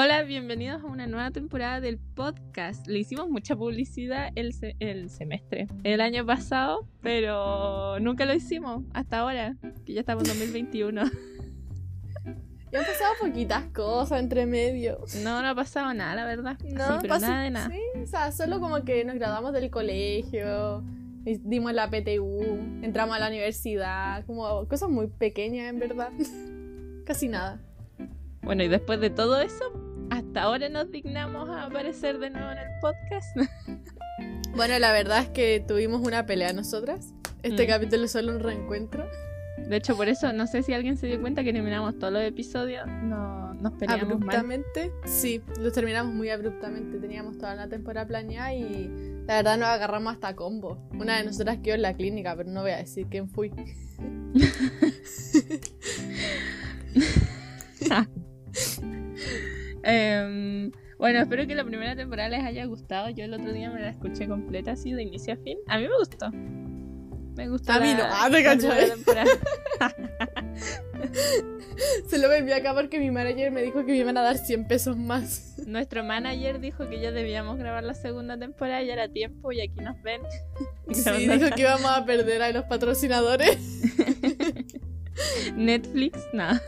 Hola, bienvenidos a una nueva temporada del podcast. Le hicimos mucha publicidad el, se- el semestre, el año pasado, pero nunca lo hicimos hasta ahora, que ya estamos en 2021. Ya han pasado poquitas cosas entre medio. No, no ha pasado nada, la verdad. No, Sí, pero nada de nada. Sí, o sea, solo como que nos graduamos del colegio, y dimos la PTU, entramos a la universidad, como cosas muy pequeñas en verdad. Casi nada. Bueno, y después de todo eso, hasta ahora nos dignamos a aparecer de nuevo en el podcast. Bueno, la verdad es que tuvimos una pelea nosotras. Este Mm. capítulo es solo un reencuentro. De hecho, por eso, no sé si alguien se dio cuenta que eliminamos todos los episodios, no, nos peleamos mal. abruptamente. Sí, los terminamos muy abruptamente. Teníamos toda la temporada planeada y la verdad nos agarramos hasta combo. Una de nosotras quedó en la clínica, pero no voy a decir quién fui. Em, bueno, espero que la primera temporada les haya gustado. Yo el otro día me la escuché completa, así de inicio a fin. A mí me gustó. Me gustó. A mí la- no, ah, te temporada. Se lo envié acá porque mi manager me dijo que me iban a dar 100 pesos más. Nuestro manager dijo que ya debíamos grabar la segunda temporada, ya era tiempo y aquí nos ven. Sí, dijo que íbamos a perder a los patrocinadores. Netflix, nada.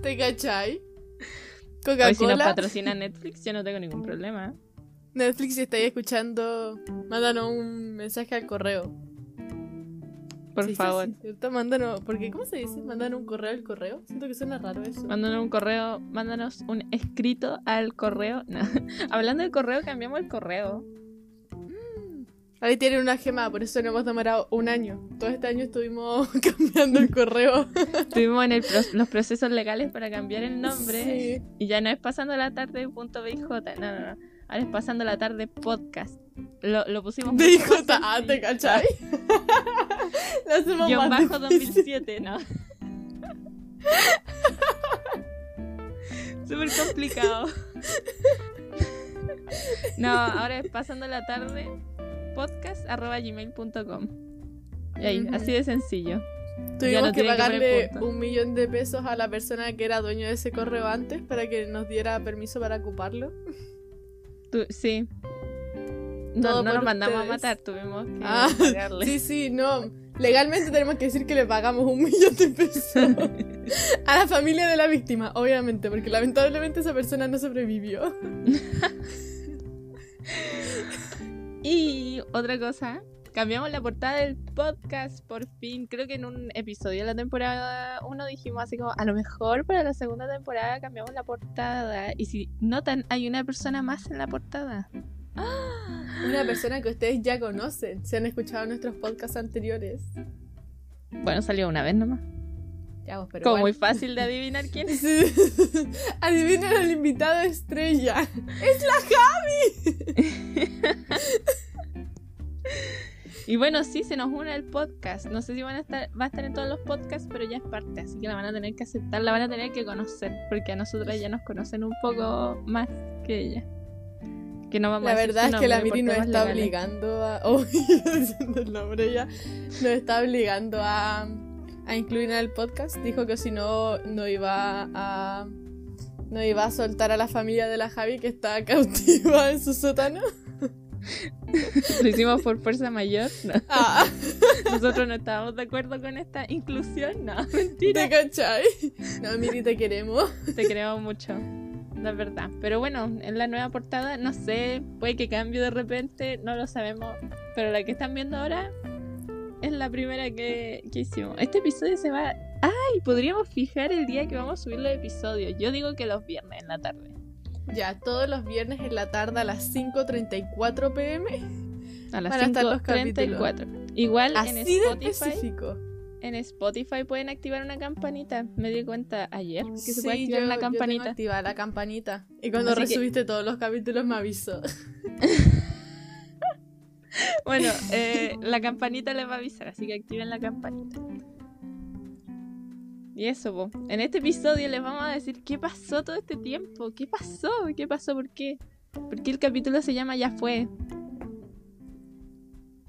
¿Te cachai? Hoy si nos Coca-Cola. patrocina Netflix, yo no tengo ningún problema. Netflix, si estáis escuchando, mándanos un mensaje al correo. Por favor. ¿cierto? Mándanos, porque ¿cómo se dice? Mándanos un correo al correo. Siento que suena raro eso. Mándanos un correo, mándanos un escrito al correo. No. Hablando del correo, cambiamos el correo. Ahí tienen una gema, por eso no hemos demorado un año. Todo este año estuvimos cambiando el correo. Estuvimos en el pro- los procesos legales para cambiar el nombre. Sí. Y ya no es pasando la tarde punto BJ. No, no, no. Ahora es pasando la tarde podcast. Lo, lo pusimos más ah, ¿te cachai? Lo hacemos Guión bajo difícil. 2007, ¿no? Súper complicado. No, ahora es pasando la tarde podcast arroba gmail.com. Y ahí, Ujú. así de sencillo. Tuvimos no que pagarle un millón de pesos a la persona que era dueño de ese correo antes para que nos diera permiso para ocuparlo. Tú- sí. No, no nos mandamos a matar, tuvimos que Ah, pagarle. Sí, sí, no. Legalmente tenemos que decir que le pagamos un millón de pesos a la familia de la víctima, obviamente, porque lamentablemente esa persona no sobrevivió. Y otra cosa, cambiamos la portada del podcast por fin. Creo que en un episodio de la temporada 1 dijimos así como, a lo mejor para la segunda temporada cambiamos la portada. Y si notan, hay una persona más en la portada. Una persona que ustedes ya conocen, si han escuchado nuestros podcasts anteriores. Bueno, salió una vez nomás. Como muy fácil de adivinar quién es. Sí. Adivinen al invitado estrella. ¡Es la Javi! Y bueno, sí, se nos une el podcast. No sé si van a estar, va a estar en todos los podcasts, pero ya es parte, así que la van a tener que aceptar, la van a tener que conocer, porque a nosotras ya nos conocen un poco más que ella. Que no vamos La verdad es que la Miri nos está legales. obligando a. Oh, diciendo el nombre ya. Nos está obligando a, a incluir en el podcast. Dijo que si no, no iba a. No iba a soltar a la familia de la Javi que está cautiva en su sótano. Lo hicimos por fuerza mayor. no. Ah, Nosotros no estábamos de acuerdo con esta inclusión. No, mentira. ¿te cachai? No, Miri, te queremos. Te queremos mucho. La verdad. Pero bueno, en la nueva portada, no sé, puede que cambie de repente, no lo sabemos. Pero la que están viendo ahora es la primera que, que hicimos. Este episodio se va. ¡Ay! Podríamos fijar el día que vamos a subir los episodios. Yo digo que los viernes en la tarde. Ya, todos los viernes en la tarde a las 5.34 pm. A las Van a estar los 5.34. Igual en Así de Spotify. específico. En Spotify pueden activar una campanita. Me di cuenta ayer que se puede activar yo- una yo tengo campanita. activada la campanita. Y cuando Así que- todos los capítulos me avisó. Bueno, eh, la campanita les va a avisar, así que activen la campanita. Y eso, po. en este episodio les vamos a decir qué pasó todo este tiempo. ¿Qué pasó? ¿Qué pasó? ¿Por qué? ¿Por qué el capítulo se llama Ya fue?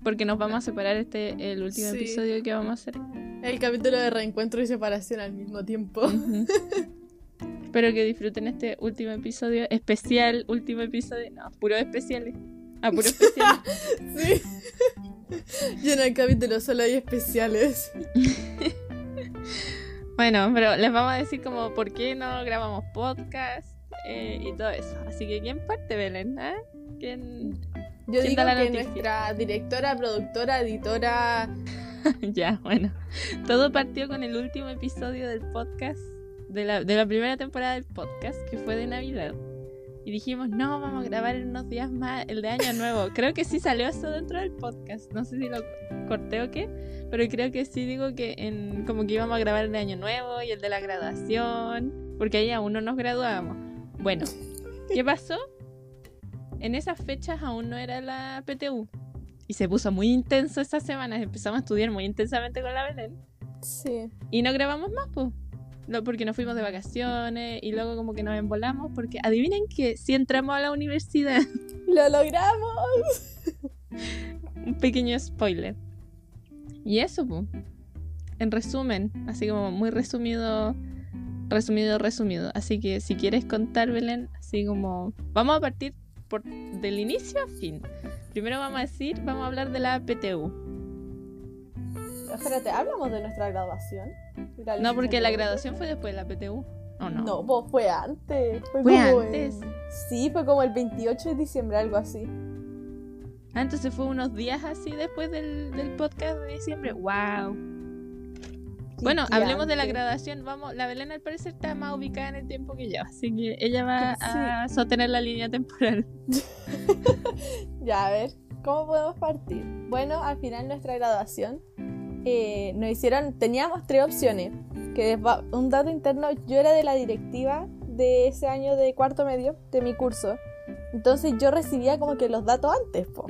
Porque nos vamos a separar este el último Sí. episodio que vamos a hacer. El capítulo de reencuentro y separación al mismo tiempo. Espero que disfruten este último episodio, especial, último episodio. No, puro especiales. Ah, puro especiales. Sí. Yo en el capítulo solo hay especiales. bueno, pero les vamos a decir como por qué no grabamos podcast eh, y todo eso. Así que, ¿quién parte, Belén? ¿Ah? ¿Quién, Yo ¿Quién digo da la que noticia? nuestra directora, productora, editora. ya, bueno. Todo partió con el último episodio del podcast, de la, de la primera temporada del podcast, que fue de Navidad. Y dijimos, no, vamos a grabar en unos días más el de Año Nuevo. Creo que sí salió eso dentro del podcast. No sé si lo corté o qué, pero creo que sí digo que en, como que íbamos a grabar el de Año Nuevo y el de la graduación, porque ahí aún no nos graduábamos. Bueno, ¿qué pasó? En esas fechas aún no era la PTU. Y se puso muy intenso esas semanas. Empezamos a estudiar muy intensamente con la Belén. Sí. Y no grabamos más, pues. No, porque nos fuimos de vacaciones y luego como que nos embolamos. Porque adivinen que si entramos a la universidad. ¡Lo logramos! Un pequeño spoiler. Y eso, pues. En resumen, así como muy resumido. Resumido, resumido. Así que si quieres contar, Belén, así como. Vamos a partir por del inicio a fin. Primero vamos a decir, vamos a hablar de la PTU. Espérate, ¿hablamos de nuestra graduación? No, porque la graduación fue después de la PTU. ¿O no? No, pues fue antes. Fue, ¿Fue como antes? en- Sí, fue como el 28 de diciembre, algo así. Ah, entonces fue unos días así después del, del podcast de diciembre. ¡Wow! Bueno, hablemos de la graduación. Vamos, la Belén al parecer está más ubicada en el tiempo que yo, así que ella va Sí. a sostener la línea temporal. Ya, a ver, ¿cómo podemos partir? Bueno, al final nuestra graduación eh, nos hicieron, teníamos tres opciones. Que un dato interno, yo era de la directiva de ese año de cuarto medio de mi curso. Entonces yo recibía como que los datos antes, po.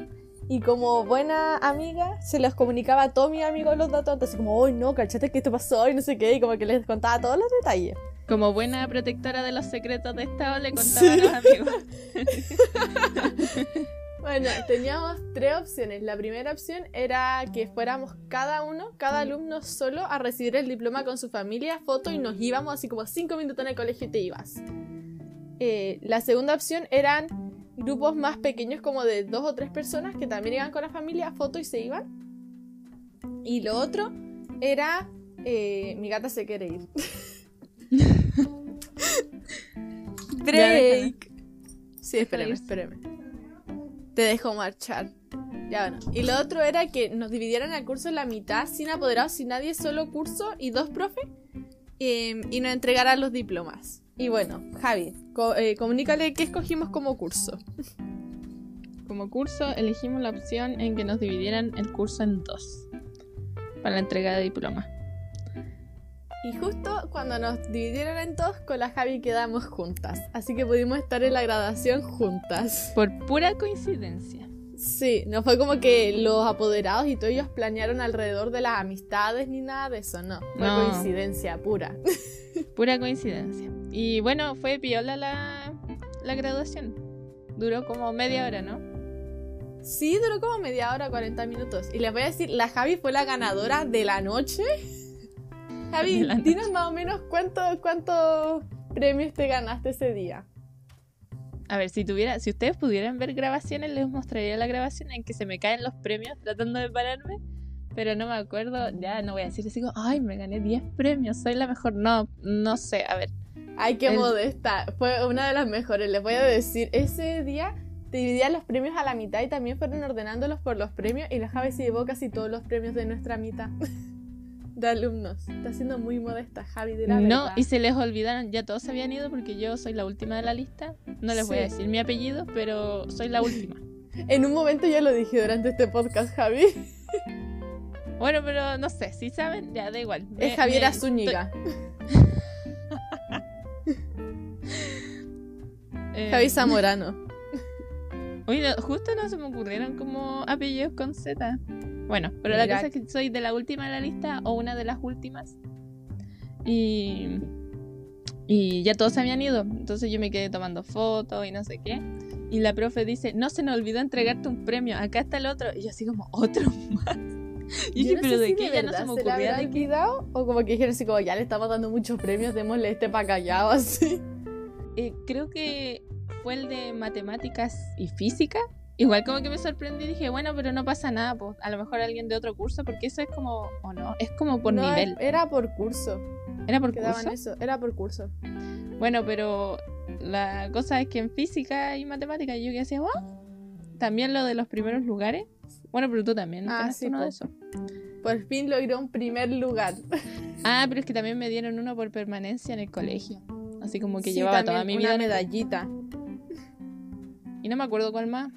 Y como buena amiga, se los comunicaba a todos mis amigos los datos antes, así como, hoy no, cachate que esto pasó y no sé qué, y como que les contaba todos los detalles. Como buena protectora de los secretos de Estado, le contaba Sí. a los amigos. Bueno, teníamos tres opciones. La primera opción era que fuéramos cada uno, cada alumno solo a recibir el diploma con su familia, foto y nos íbamos así como cinco minutos en el colegio y te ibas. Eh, la segunda opción eran grupos más pequeños como de dos o tres personas que también iban con la familia, foto y se iban. Y lo otro era eh, mi gata se quiere ir. Break. Sí, espérame, espérame. Te dejo marchar. Ya bueno. Y lo otro era que nos dividieran el curso en la mitad, sin apoderados, sin nadie, solo curso y dos profes. eh, y nos entregaran los diplomas. Y bueno, Javi, co- eh, comunícale qué escogimos como curso. Como curso, elegimos la opción en que nos dividieran el curso en dos para la entrega de diploma. Y justo cuando nos dividieron en dos, con la Javi quedamos juntas. Así que pudimos estar en la graduación juntas. Por pura coincidencia. Sí, no fue como que los apoderados y todos ellos planearon alrededor de las amistades ni nada de eso, no. Fue No. coincidencia pura. Pura coincidencia. Y bueno, fue piola la, la graduación. Duró como media hora, ¿no? Sí, duró como media hora, 40 minutos. Y les voy a decir, la Javi fue la ganadora de la noche. Javi, dinos más o menos cuánto- cuántos premios te ganaste ese día. A ver, si tuviera, si ustedes pudieran ver grabaciones, les mostraría la grabación en que se me caen los premios tratando de pararme. Pero no me acuerdo, ya no voy a decir así como, ay, me gané 10 premios, soy la mejor. No, no sé, a ver. Ay, qué El- modesta. Fue una de las mejores. Les voy a decir, ese día dividían los premios a la mitad y también fueron ordenándolos por los premios. Y la Javi se llevó casi todos los premios de nuestra mitad de alumnos. Está siendo muy modesta, Javi, de la No, verdad. y se les olvidaron, ya todos se habían ido porque yo soy la última de la lista. No les voy a decir mi apellido, pero soy la última. En un momento ya lo dije durante este podcast, Javi. Bueno, pero no sé, si saben, ya da igual. Me- Es Javiera me- Zúñiga. eh, Javi Zamorano. Oye, justo no se me ocurrieron como apellidos con Z. Bueno, pero la cosa es que soy de la última de la lista o una de las últimas. Y, y ya todos se habían ido. Entonces yo me quedé tomando fotos y no sé qué. Y la profe dice, no se nos olvidó entregarte un premio, acá está el otro. Y yo así como, ¿otro más? Y Yo dije, pero sé de si qué ya no se me se ocurría habrán de qué. quitado, o como que dijeron así como ya le estamos dando muchos premios, démosle este para callado así. Eh, creo que fue el de matemáticas y física. Igual como que me sorprendí y dije, bueno, pero no pasa nada, pues a lo mejor alguien de otro curso, porque eso es como, o no, es como por No, nivel. Era por curso. Era por Que daban curso. eso. Era por curso. Bueno, pero la cosa es que en física y matemáticas yo que hacía, "Oh". también lo de los primeros lugares. Bueno, pero tú también, ¿no Ah, ganaste sí, uno po. de esos. Por fin logró un primer lugar. Ah, pero es que también me dieron uno por permanencia en el colegio. Así como que Sí, llevaba toda mi una vida. el- medallita. Y no me acuerdo cuál más.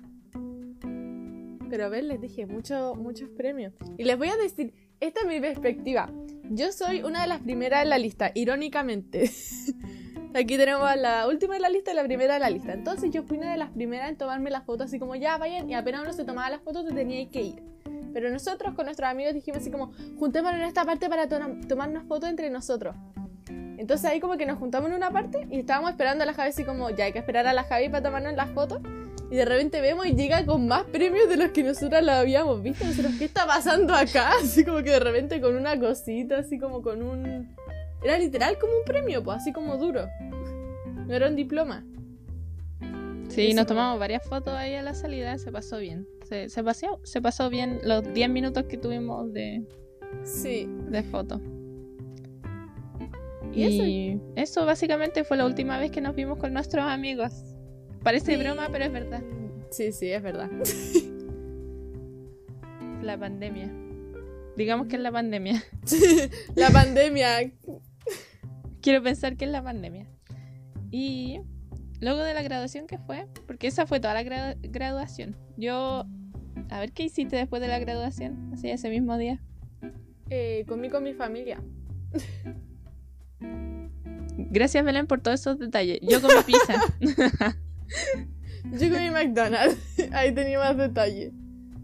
Pero a ver, les dije mucho, muchos premios. Y les voy a decir, esta es mi perspectiva. Yo soy una de las primeras en la lista, irónicamente. Aquí tenemos a la última de la lista y la primera de la lista. Entonces yo fui una de las primeras en tomarme las fotos así como ya vayan y apenas uno se tomaba las fotos te tenía que ir. Pero nosotros con nuestros amigos dijimos así como juntémonos en esta parte para to- tomarnos fotos entre nosotros. Entonces ahí como que nos juntamos en una parte y estábamos esperando a la Javi así como ya hay que esperar a la Javi para tomarnos las fotos. Y de repente vemos y llega con más premios de los que nosotros la habíamos visto. Nosotros, ¿qué está pasando acá? Así como que de repente con una cosita, así como con un... Era literal como un premio, pues así como duro. No era un diploma. Sí, Eso. nos tomamos varias fotos ahí a la salida, se pasó bien. Se, se, paseó, se pasó bien los 10 minutos que tuvimos de, Sí. de fotos. ¿Y eso? Y eso básicamente fue la última vez que nos vimos con nuestros amigos. Parece Sí. broma, pero es verdad. Sí, sí, es verdad. La pandemia. Digamos que es la pandemia. La pandemia. Quiero pensar que es la pandemia. Y luego de la graduación, ¿qué fue? Porque esa fue toda la gra- graduación. Yo... A ver, ¿qué hiciste después de la graduación? Así ese mismo día. Eh, comí con mi familia. Gracias, Belén, por todos esos detalles. Yo comí pizza. Yo comí McDonald's. Ahí tenía más detalle.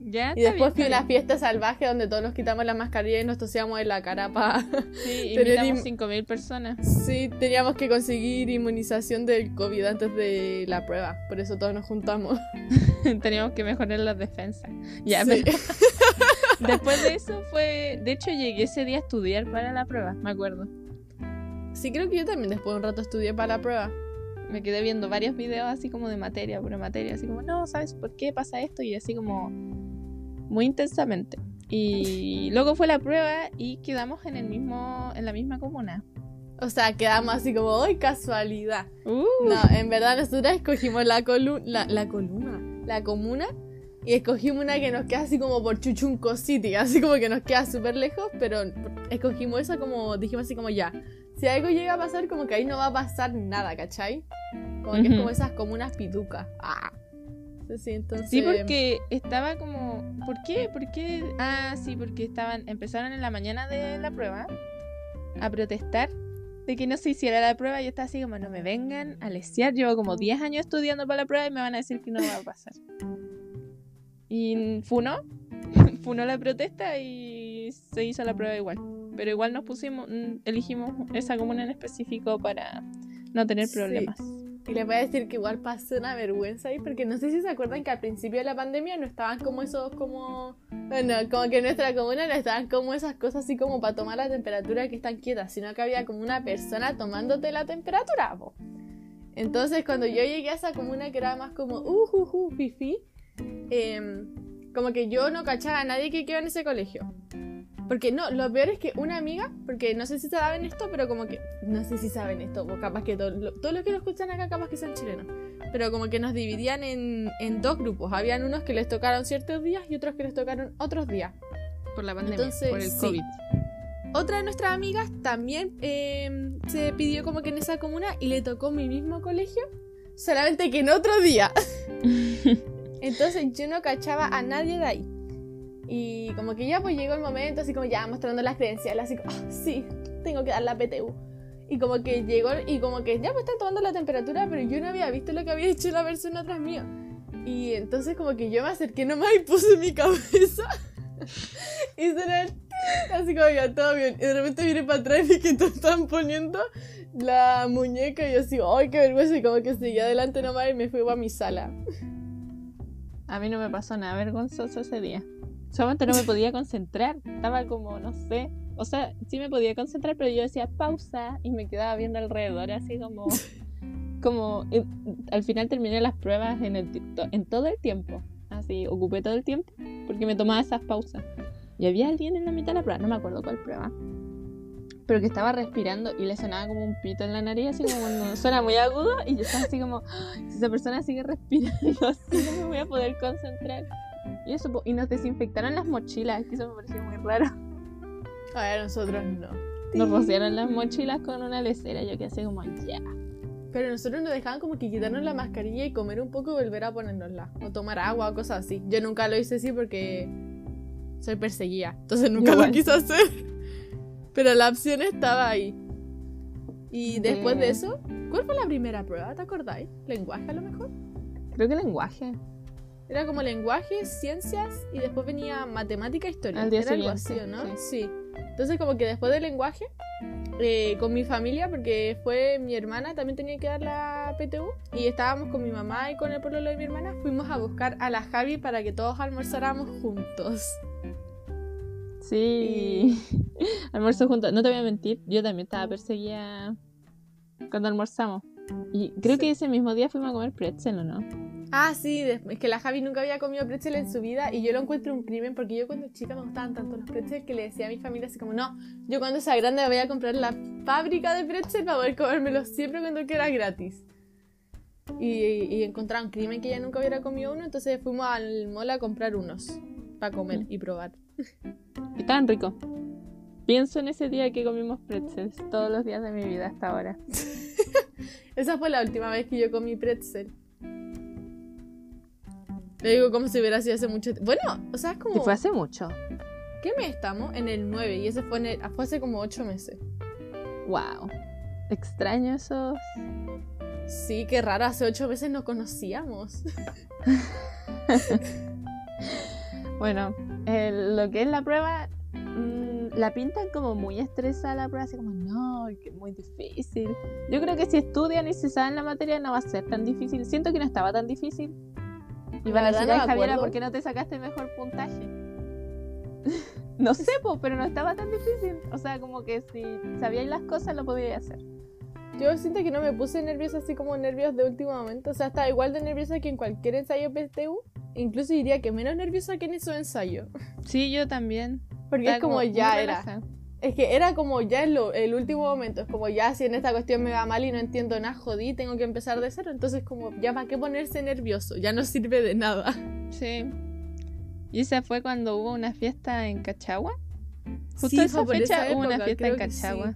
ya, Y después fui a una fiesta salvaje donde todos nos quitamos la mascarilla y nos tosíamos en la cara para... Sí, invitamos im- 5.000 personas. Sí, teníamos que conseguir inmunización del COVID antes de la prueba. Por eso todos nos juntamos. Teníamos que mejorar las defensas. Ya, Sí. pero después de eso fue... De hecho, llegué ese día a estudiar para la prueba, me acuerdo. Sí, creo que yo también después de un rato estudié para la prueba. Me quedé viendo varios videos así como de materia por materia, así como, no, ¿sabes por qué pasa esto? Y así como muy intensamente. Y luego fue la prueba y quedamos en el mismo, en la misma comuna. O sea, quedamos así como, ¡ay, casualidad! Uh, No, en verdad nosotras escogimos la columna, la, la columna, la comuna, y escogimos una que nos queda así como por Chuchunco City, así como que nos queda súper lejos, pero escogimos esa como, dijimos así como ya, si algo llega a pasar, como que ahí no va a pasar nada, ¿cachai? Como que es como esas comunas pitucas. Ah. Sí, entonces... Sí, porque estaba como. ¿Por qué? ¿Por qué? Ah, sí, porque estaban. Empezaron en la mañana de la prueba a protestar de que no se hiciera la prueba. Yo estaba así como, no me vengan a lesear. Llevo como 10 años estudiando para la prueba y me van a decir que no va a pasar. Y funó. funó la protesta y se hizo la prueba igual. Pero igual nos pusimos. mm, Elegimos esa comuna en específico para no tener Sí. problemas. Y les voy a decir que igual pasó una vergüenza ahí, porque no sé si se acuerdan que al principio de la pandemia no estaban como esos, como. Bueno, como que en nuestra comuna no estaban como esas cosas así como para tomar la temperatura que están quietas, sino que había como una persona tomándote la temperatura, po. Entonces, cuando yo llegué a esa comuna que era más como, uh, uh, uh, fifi, em, como que yo no cachaba a nadie que quedó en ese colegio. Porque no, lo peor es que una amiga, porque no sé si saben esto, pero como que, no sé si saben esto, o capaz que todo, lo- todos los que lo escuchan acá capaz que son chilenos, pero como que nos dividían en, en dos grupos, habían unos que les tocaron ciertos días y otros que les tocaron otros días. Por la pandemia, Entonces, por el sí. COVID. Otra de nuestras amigas también eh, se pidió como que en esa comuna y le tocó mi mismo colegio, solamente que en otro día. Entonces yo no cachaba a nadie de ahí. Y como que ya pues llegó el momento, así como ya mostrando las credenciales, así como, "Ah, sí, tengo que dar la PTU. Y como que llegó y como que ya pues están tomando la temperatura, pero yo no había visto lo que había hecho la persona atrás mío. Y entonces como que yo me acerqué nomás y puse mi cabeza. y sonó el así como ya todo bien. Y de repente miré para atrás y que estaban poniendo la muñeca y yo así, ay, qué vergüenza. Y como que seguí adelante nomás y me fui para mi sala. A mí no me pasó nada vergonzoso ese día. Solamente no me podía concentrar. Estaba como, no sé. O sea, sí me podía concentrar, pero yo decía pausa y me quedaba viendo alrededor, así como. como. y al final terminé las pruebas en, el, en todo el tiempo. Así, ocupé todo el tiempo porque me tomaba esas pausas. Y había alguien en la mitad de la prueba, no me acuerdo cuál prueba. Pero que estaba respirando y le sonaba como un pito en la nariz, así como cuando suena muy agudo. Y yo estaba así como, "Ah, si esa persona sigue respirando así, no me voy a poder concentrar. Y eso, y nos desinfectaron las mochilas, que eso me pareció muy raro. A ver, nosotros no. Nos rociaron las mochilas con una lecera, yo que así como, ya. Pero nosotros nos dejaban como que quitarnos la mascarilla y comer un poco y volver a ponérnosla. O tomar agua o cosas así. Yo nunca lo hice así porque soy perseguida. Entonces nunca Igual. lo quise hacer. Pero la opción estaba ahí. Y después de De- eso, ¿cuál fue la primera prueba? ¿Te acordáis? ¿Lenguaje a lo mejor? Creo que lenguaje. Era como lenguaje, ciencias y después venía matemática e historia. Al día Era algo así, siguiente, ¿o ¿no? Sí. Entonces como que después del lenguaje, eh, con mi familia, porque fue mi hermana, también tenía que dar la PTU, y estábamos con mi mamá y con el pueblo de mi hermana, fuimos a buscar a la Javi para que todos almorzáramos juntos. Sí. Almuerzo juntos. No te voy a mentir, yo también estaba perseguida cuando almorzamos. Y creo que ese mismo día fuimos a comer pretzel, ¿o no? Ah, sí, es que la Javi nunca había comido pretzel en su vida y yo lo encuentro un crimen porque yo cuando chica me gustaban tanto los pretzels que le decía a mi familia así como, no, yo cuando sea grande voy a comprar la fábrica de pretzel para poder comérmelos siempre cuando quiera gratis. Y, y encontraron un crimen que ella nunca hubiera comido uno, entonces fuimos al mall a comprar unos para comer y probar. Y estaban ricos. Pienso en ese día que comimos pretzels todos los días de mi vida hasta ahora. Esa fue la última vez que yo comí pretzel. Le digo como si hubiera sido hace mucho tiempo. Bueno, o sea, es como... Y fue hace mucho. ¿Qué mes estamos? En el 9 y ese fue, en el- fue hace como 8 meses. Wow. Extraño esos. Sí, qué raro, hace 8 meses nos conocíamos. Bueno, lo que es la prueba, mm, la pintan como muy estresada la prueba, así como, no, que es muy difícil. Yo creo que si estudian y se saben la materia no va a ser tan difícil. Siento que no estaba tan difícil. Y van La a decir, no "Ay, me Javiera, acuerdo". ¿por qué no te sacaste mejor puntaje? no sé, po, pero no estaba tan difícil. O sea, como que si sabíais las cosas lo podíais hacer. Yo siento que no me puse nerviosa así como nervios de último momento. O sea, estaba igual de nerviosa que en cualquier ensayo PTU. Incluso diría que menos nerviosa que en esos ensayos. Sí, yo también. Porque es como ya era. Es que era como ya el, el último momento. Es como ya si en esta cuestión me va mal y no entiendo nada, jodí, tengo que empezar de cero. Entonces como ya para qué ponerse nervioso. Ya no sirve de nada. Sí. Y esa fue cuando hubo una fiesta en Cachagua. Justo Sí, esa fecha esa hubo una fiesta en que sí. Cachagua.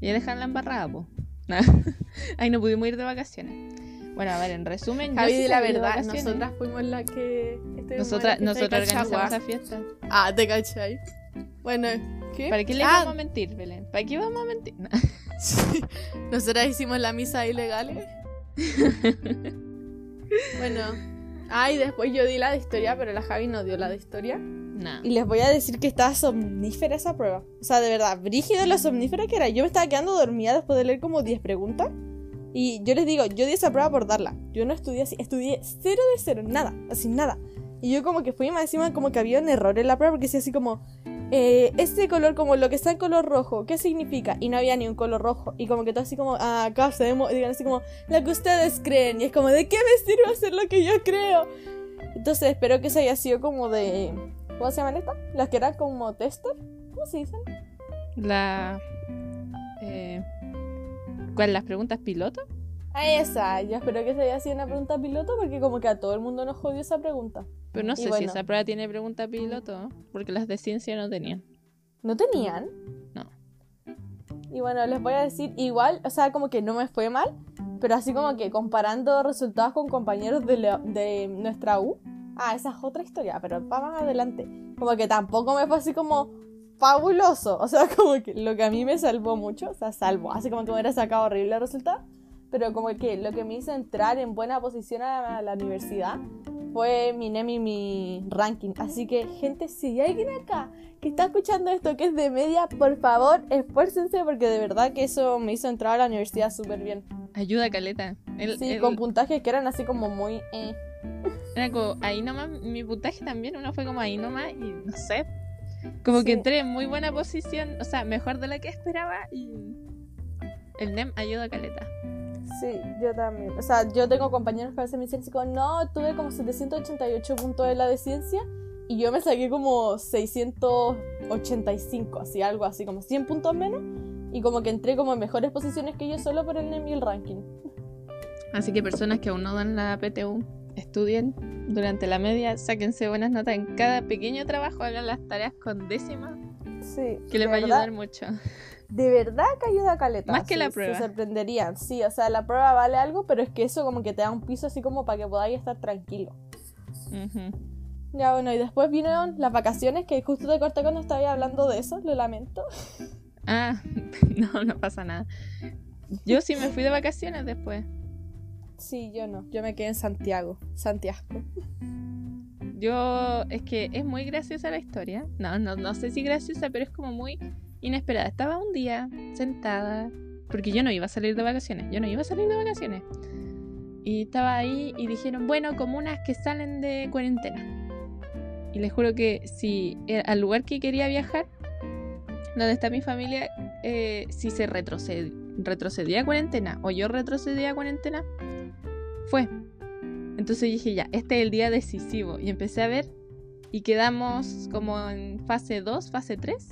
Y dejan la embarrada, po. Ahí no pudimos ir de vacaciones. Bueno, a ver, en resumen, yo Javi, sí di la verdad, nosotras fuimos las que... en la Nosotras, nosotras organizamos Cachagua. esa fiesta. Ah, te cachai. Bueno, ¿qué? ¿Para qué le Ah, vamos a mentir, Belén? ¿Para qué vamos a mentir? No. sí. Nosotras hicimos la misa ilegal. bueno. Ah, y después yo di la de historia, pero la Javi no dio la de historia. No. Y les voy a decir que estaba somnífera esa prueba. O sea, de verdad, brígido lo somnífera que era. Yo me estaba quedando dormida después de leer como 10 preguntas. Y yo les digo, yo di esa prueba por darla. Yo no estudié así, estudié cero de cero, nada, así nada. Y yo como que fui más encima como que había un error en la prueba porque decía así como, eh, este color como lo que está en color rojo, ¿qué significa? Y no había ni un color rojo. Y como que todo así como, ah, acá sabemos, digan así como, lo que ustedes creen. Y es como, ¿de qué me sirve hacer lo que yo creo? Entonces espero que eso haya sido como de... ¿Cómo se llaman estas? Las que eran como tester. ¿Cómo se dicen? La. Eh, ¿Cuál? ¿Las preguntas piloto? Ah, esa. Yo espero que se haya sido una pregunta piloto porque como que a todo el mundo nos jodió esa pregunta. Pero no Y sé si esa prueba tiene pregunta piloto, porque las de ciencia no tenían. ¿No tenían? No. Y bueno, les voy a decir, igual, o sea, como que no me fue mal, pero así como que comparando resultados con compañeros de, la- de nuestra U, ah, esa es otra historia, pero va más adelante. Como que tampoco me fue así como fabuloso, o sea, como que lo que a mí me salvó mucho, o sea, salvo, así como que me hubiera sacado horrible el resultado, pero como que lo que me hizo entrar en buena posición a la universidad fue mi NEM y mi ranking. Así que, gente, si hay alguien acá que está escuchando esto que es de media, por favor, esfuércense porque de verdad que eso me hizo entrar a la universidad súper bien. Ayuda, Caleta. El- Sí, el- con puntajes que eran así como muy... eh. Era como ahí nomás, mi puntaje también, uno fue como ahí nomás y no sé. Como que Sí. entré en muy buena posición, o sea, mejor de la que esperaba y el NEM ayuda a Caleta. Sí, yo también. O sea, yo tengo compañeros que a veces me dicen no, tuve como 788 puntos en la de ciencia y yo me saqué como 685, así, algo así, como 100 puntos menos. Y como que entré como en mejores posiciones que ellos solo por el NEM y el ranking. Así que personas que aún no dan la PTU, estudien durante la media, sáquense buenas notas en cada pequeño trabajo, hagan las tareas con décimas, Sí. que les va a ayudar mucho. De verdad que ayuda a caleta. Más que sí, la prueba. Se sorprenderían, sí. O sea, la prueba vale algo, pero es que eso como que te da un piso así como para que podáis estar tranquilo. Ujú. Ya bueno, y después vinieron las vacaciones, que justo te corté cuando estaba hablando de eso, lo lamento. Ah, no, no pasa nada. Yo sí me fui de vacaciones después. Sí, yo no, yo me quedé en Santiago, Santiago. Yo, es que es muy graciosa la historia. No, no, no sé si graciosa, pero es como muy inesperada. Estaba un día sentada, porque yo no iba a salir de vacaciones, yo no iba a salir de vacaciones. Y estaba ahí y dijeron, bueno, comunas que salen de cuarentena. Y les juro que si al lugar que quería viajar, donde está mi familia, eh, si se retroced- retrocedía a cuarentena o yo retrocedía a cuarentena, fue. Entonces dije, ya, este es el día decisivo. Y empecé a ver y quedamos como en fase 2, fase 3.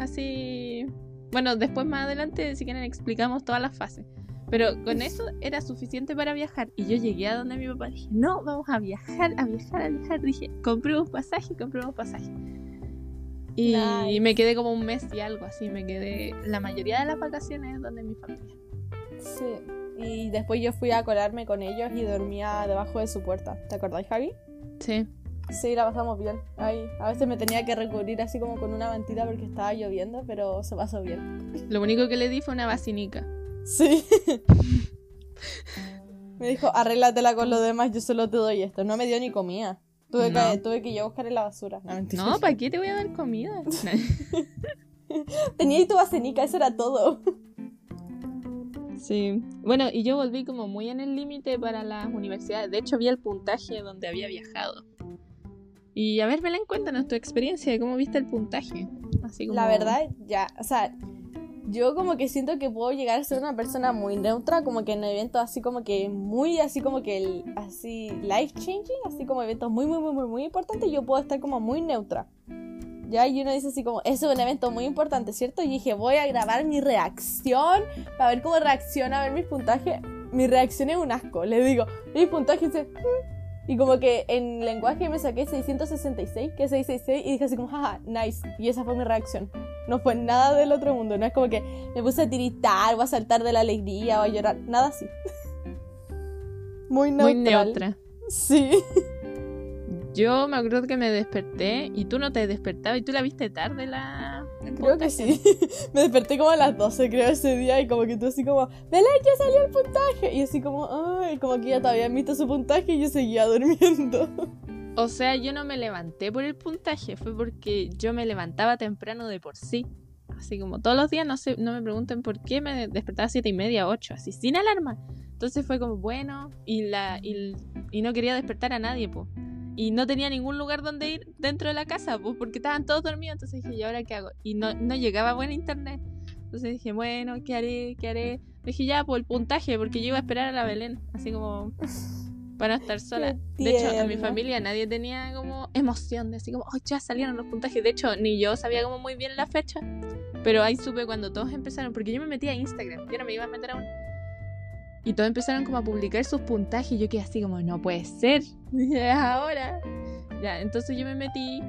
Así... Bueno, después más adelante, si quieren, explicamos todas las fases. Pero con eso era suficiente para viajar. Y yo llegué a donde mi papá dije, no, vamos a viajar, a viajar, a viajar. Dije, compremos pasaje, compremos pasaje. Y Nice. me quedé como un mes y algo así. Me quedé la mayoría de las vacaciones donde mi familia. Sí. Y después yo fui a colarme con ellos y dormía debajo de su puerta. ¿Te acordás, Javi? Sí. Sí, la pasamos bien. Ahí, a veces me tenía que recubrir así como con una mantita porque estaba lloviendo, pero se pasó bien. Lo único que le di fue una vacinica. Sí. me dijo, arréglatela con lo demás, yo solo te doy esto. No me dio ni comida. Tuve, No. que, tuve que yo buscar en la basura. No, mentira. No, ¿para qué te voy a dar comida? Tenía ahí tu vasenica, eso era todo. sí. Bueno, y yo volví como muy en el límite para las universidades. De hecho, vi el puntaje donde había viajado. Y a ver, Belén, cuéntanos tu experiencia de cómo viste el puntaje. Así como... La verdad, ya, o sea, yo como que siento que puedo llegar a ser una persona muy neutra, como que en eventos así como que muy, así como que el- así life changing, así como eventos muy, muy, muy, muy, muy importantes, yo puedo estar como muy neutra. Ya, y uno dice así como, eso es un evento muy importante, ¿cierto? Y dije, voy a grabar mi reacción para ver cómo reacciona, a ver mis puntajes. Mi reacción es un asco, le digo, mi puntaje dice, "Mm". Y como que en lenguaje me saqué 666, que es 666, y dije así como, jaja, nice. Y esa fue mi reacción. No fue nada del otro mundo, no es como que me puse a tiritar o a saltar de la alegría o a llorar, nada así. Muy neutral. Muy neutra. Sí. Yo me acuerdo que me desperté y tú no te despertabas y tú la viste tarde la... Creo que sí. me desperté como a las 12, creo, ese día y como que tú así como, Belén, ya salió el puntaje. Y así como, ay, como que ya te habían visto su puntaje y yo seguía durmiendo. O sea, yo no me levanté por el puntaje, fue porque yo me levantaba temprano de por sí. Así como todos los días, no sé, no me pregunten por qué me despertaba a siete y media, ocho, así, sin alarma. Entonces fue como, bueno, y la y, y no quería despertar a nadie, pues. Y no tenía ningún lugar donde ir dentro de la casa, pues, porque estaban todos dormidos. Entonces dije, ¿y ahora qué hago? Y no, no llegaba buen internet. Entonces dije, bueno, ¿qué haré? ¿Qué haré? Dije, ya, por el puntaje, porque yo iba a esperar a la Belén, así como para estar sola. De hecho, en mi familia nadie tenía como emoción de así como, oh, ya salieron los puntajes. De hecho, ni yo sabía como muy bien la fecha. Pero ahí supe cuando todos empezaron, porque yo me metí a Instagram, yo no me iba a meter aún. Y todos empezaron como a publicar sus puntajes y yo quedé así como, no puede ser. Dije, "Es ahora. Ya, entonces yo me metí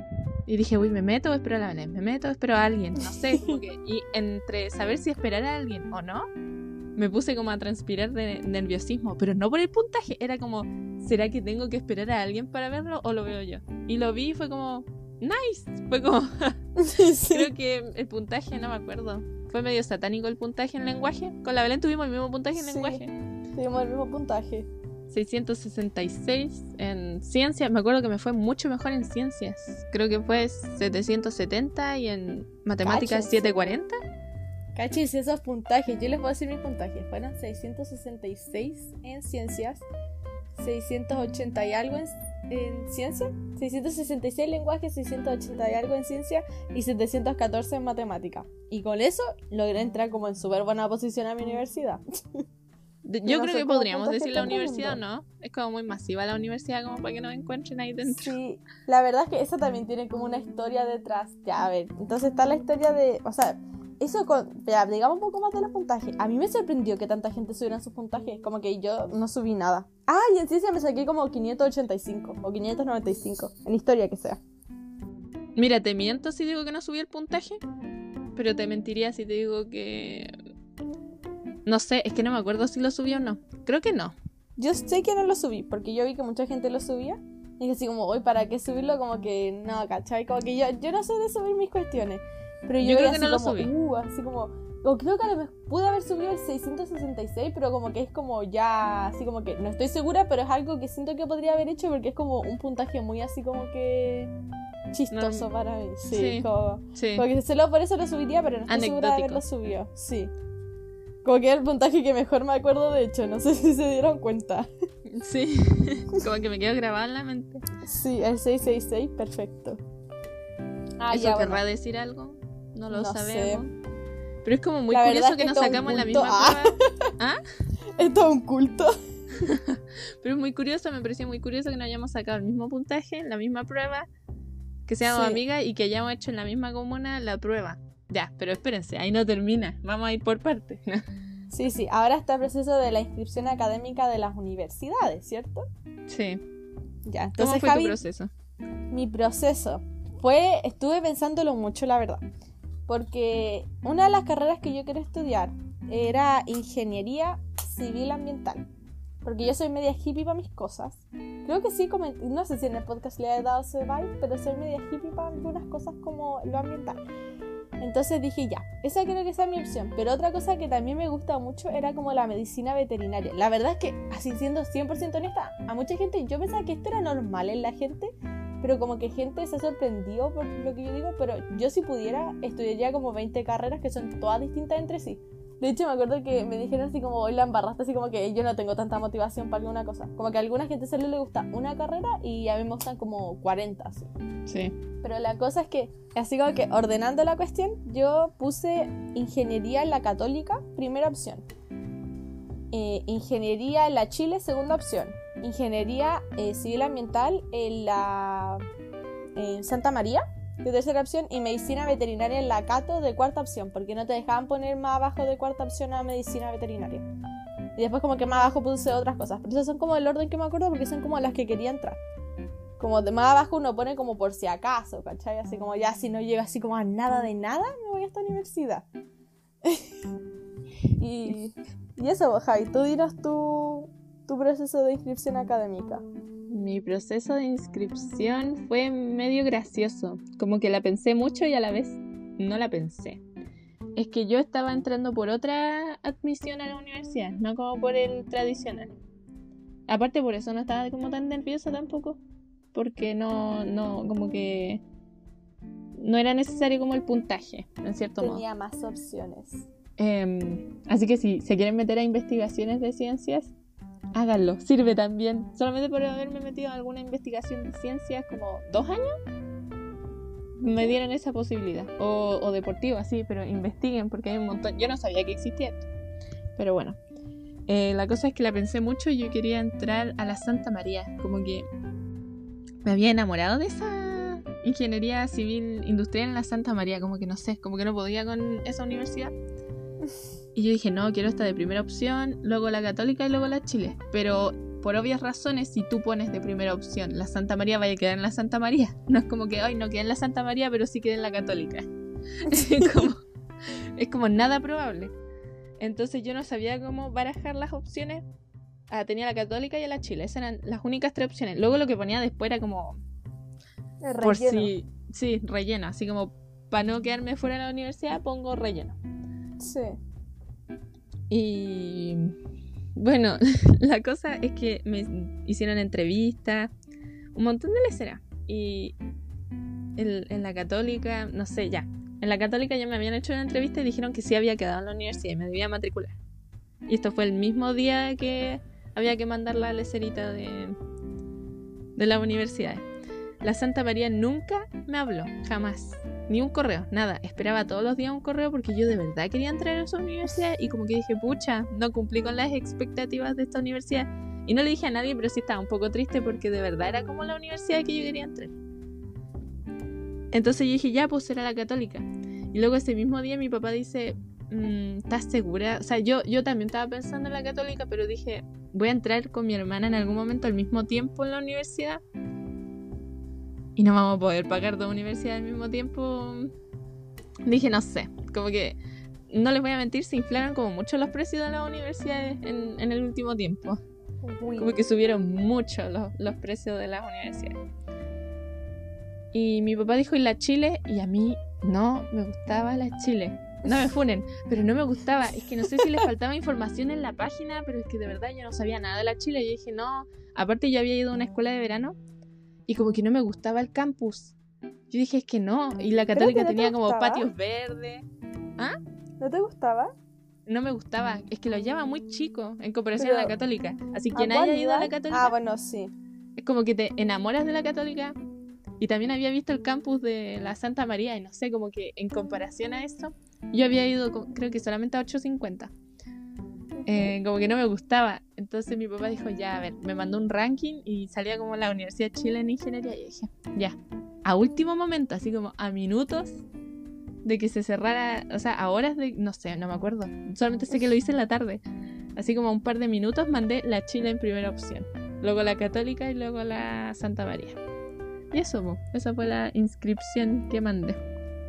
y dije, uy, me meto espero a la Belén, me meto espero a alguien, no sé. como que- y entre saber si esperar a alguien o no, me puse como a transpirar de nerviosismo, pero no por el puntaje, era como, ¿será que tengo que esperar a alguien para verlo o lo veo yo? Y lo vi y fue como, nice, fue como, sí. creo que el puntaje, no me acuerdo, fue medio satánico el puntaje en lenguaje, con la Belén tuvimos el mismo puntaje en Sí. lenguaje. Tuvimos el mismo puntaje. 666 en ciencias, me acuerdo que me fue mucho mejor en ciencias, creo que fue 770 y en matemáticas Cachas. 740. Cachis, esos puntajes, yo les voy a decir mis puntajes. Fueron 666 en ciencias, 680 y algo en, en ciencia, 666 lenguajes, 680 y algo en ciencia y 714 en matemática. Y con eso logré entrar como en súper buena posición a mi universidad. Yo no creo que podríamos decir la universidad. ¿no? Es como muy masiva la universidad como para que nos encuentren ahí dentro. Sí, la verdad es que eso también tiene como una historia detrás. Ya, a ver, entonces está la historia de, o sea, eso con, digamos un poco más de los puntajes. A mí me sorprendió que tanta gente subiera sus puntajes, como que yo no subí nada. Ah, y en ciencia me saqué como 585 o 595, en historia que sea. Mira, te miento si digo que no subí el puntaje, pero te mentiría si te digo que... No sé, es que no me acuerdo si lo subí o no. Creo que no. Yo sé que no lo subí, porque yo vi que mucha gente lo subía. Y así como, hoy, ¿para qué subirlo? Como que no, ¿cachai? Como que yo, yo no sé de subir mis cuestiones. Pero yo, Yo creo que no lo como, subí. uh, así como, o creo que a lo mejor pude haber subido el 666, pero como que es como ya, así como que no estoy segura, pero es algo que siento que podría haber hecho porque es como un puntaje muy así como que chistoso para mí. Sí, Sí. como, Sí. como que solo por eso lo subiría, pero no estoy segura de haberlo subido. Sí. Como que es el puntaje que mejor me acuerdo, de hecho, no sé si se dieron cuenta. Sí. como que me quedo grabada en la mente. Sí, el 666, perfecto. Ah, ¿Eso ya, querrá bueno. decir algo? No lo No sabemos. Pero es como muy La curioso es que, que nos sacamos la misma Ah. prueba. ¿Ah? Esto es un culto. Pero es muy curioso, me pareció muy curioso que nos hayamos sacado el mismo puntaje, la misma prueba, que seamos Sí. amigas y que hayamos hecho en la misma comuna la prueba. Ya, pero espérense, ahí no termina. Vamos a ir por partes. Sí, sí, ahora está el proceso de la inscripción académica de las universidades, ¿cierto? sí. Ya, ¿Cómo entonces fue Javi, tu proceso? mi proceso fue, estuve pensándolo mucho, la verdad, porque una de las carreras que yo quería estudiar era ingeniería civil ambiental, porque yo soy media hippie para mis cosas. Creo que sí, no sé si en el podcast le he dado ese vibe, pero soy media hippie para algunas cosas como lo ambiental. Entonces dije, ya, esa creo que sea mi opción. Pero otra cosa que también me gusta mucho era como la medicina veterinaria. La verdad es que, así siendo 100% honesta, a mucha gente, yo pensaba que esto era normal en la gente, pero como que gente se sorprendió por lo que yo digo, pero yo si pudiera, estudiaría como 20 carreras que son todas distintas entre sí. De hecho, me acuerdo que me dijeron así como, hoy la embarraste, así como que yo no tengo tanta motivación para alguna cosa. Como que a alguna gente solo le gusta una carrera y a mí me gustan como 40, así. Sí. Pero la cosa es que, así como que ordenando la cuestión, yo puse ingeniería en la católica, primera opción. Eh, ingeniería en la Chile, segunda opción. Ingeniería eh, civil ambiental en la en Santa María, de tercera opción. Y medicina veterinaria en la Cato, de cuarta opción, porque no te dejaban poner más abajo de cuarta opción a medicina veterinaria. Y después como que más abajo puse otras cosas. Pero esas son como el orden que me acuerdo porque son como las que quería entrar como de más abajo uno pone como por si acaso, ¿cachai? Así como ya si no llega así como a nada de nada, me voy a esta universidad. y, y eso, Javi, tú dirás tu, tu proceso de inscripción académica. Mi proceso de inscripción fue medio gracioso. Como que la pensé mucho y a la vez no la pensé. Es que yo estaba entrando por otra admisión a la universidad, no como por el tradicional. Aparte por eso no estaba como tan nerviosa tampoco. Porque no, no, como que no era necesario como el puntaje, en cierto modo. Tenía más opciones. Em, así que si se quieren meter a investigaciones de ciencias, háganlo. Sirve también. Solamente por haberme metido en alguna investigación de ciencias como dos años, me dieron esa posibilidad. O, o deportiva, sí, pero investiguen porque hay un montón. Yo no sabía que existía esto. Pero bueno. Eh, la cosa es que la pensé mucho y yo quería entrar a la Santa María. Como que me había enamorado de esa ingeniería civil industrial en la Santa María. Como que no sé, como que no podía con esa universidad. Y yo dije, no, quiero esta de primera opción, luego la católica y luego la Chile. Pero por obvias razones, si tú pones de primera opción la Santa María, vaya a quedar en la Santa María. No es como que, ay, no queda en la Santa María, pero sí queda en la católica. es, como, es como nada probable. Entonces yo no sabía cómo barajar las opciones. Ah, tenía la católica y la Chile. Esas eran las únicas tres opciones. Luego lo que ponía después era como por si, sí, relleno. Así como para no quedarme fuera de la universidad, pongo relleno. Sí. Y bueno, la cosa es que me hicieron entrevistas, un montón de leceras. Y en, en la católica, no sé, ya. En la católica ya me habían hecho una entrevista y dijeron que sí había quedado en la universidad y me debía matricular. Y esto fue el mismo día que había que mandar la lecerita de, de la universidad. La Santa María nunca me habló, jamás. Ni un correo, nada. Esperaba todos los días un correo porque yo de verdad quería entrar en esa universidad y como que dije, pucha, no cumplí con las expectativas de esta universidad. Y no le dije a nadie, pero sí estaba un poco triste porque de verdad era como la universidad que yo quería entrar. Entonces yo dije, ya, pues era la católica. Y luego ese mismo día mi papá dice, mm, ¿estás segura? O sea, yo, yo también estaba pensando en la católica, pero dije, voy a entrar con mi hermana en algún momento al mismo tiempo en la universidad. Y no vamos a poder pagar dos universidades al mismo tiempo. Dije, no sé, como que no les voy a mentir, se inflaron como mucho los precios de las universidades en, en el último tiempo. Como que subieron mucho los, los precios de las universidades. Y mi papá dijo, ¿y la Chile? Y a mí no me gustaba la Chile. No me funen, pero no me gustaba. Es que no sé si les faltaba información en la página, pero es que de verdad yo no sabía nada de la Chile. Yo dije, no. Aparte, yo había ido a una escuela de verano y como que no me gustaba el campus. Yo dije, es que no. Y la católica tenía como patios verdes. ¿Ah? ¿No te gustaba? No me gustaba. Es que lo llama muy chico en comparación a la católica. Así que quien haya ido a la católica. Ah, bueno, sí. Es como que te enamoras de la católica y también había visto el campus de la Santa María y no sé, como que en comparación a esto, yo había ido creo que solamente a 8.50. Eh, como que no me gustaba. Entonces mi papá dijo, ya, a ver, me mandó un ranking y salía como la Universidad de Chile en Ingeniería y dije, ya, a último momento, así como a minutos de que se cerrara, o sea, a horas de, no sé, no me acuerdo, solamente sé que lo hice en la tarde. Así como a un par de minutos mandé la Chile en primera opción, luego la Católica y luego la Santa María. Y eso, esa fue la inscripción que mandé.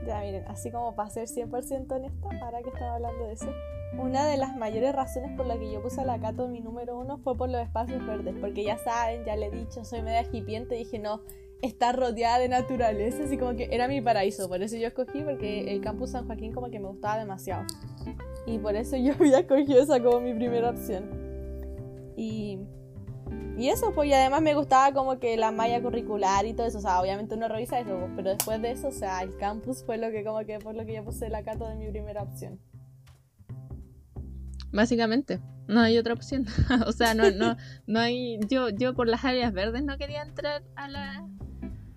Ya, miren, así como para ser 100% honesta, para que estaba hablando de eso, una de las mayores razones por las que yo puse a la Cato mi número uno fue por los espacios verdes, porque ya saben, ya le he dicho, soy media hipiente, dije, no, está rodeada de naturaleza, así como que era mi paraíso, por eso yo escogí, porque el campus San Joaquín como que me gustaba demasiado. Y por eso yo había escogido esa como mi primera opción. Y y eso, pues, y además me gustaba como que la malla curricular y todo eso, o sea, obviamente uno revisa eso, pero después de eso, o sea, el campus fue lo que como que por lo que yo puse la cato de mi primera opción. Básicamente, no hay otra opción. o sea, no, no, no hay. Yo, yo por las áreas verdes no quería entrar a la,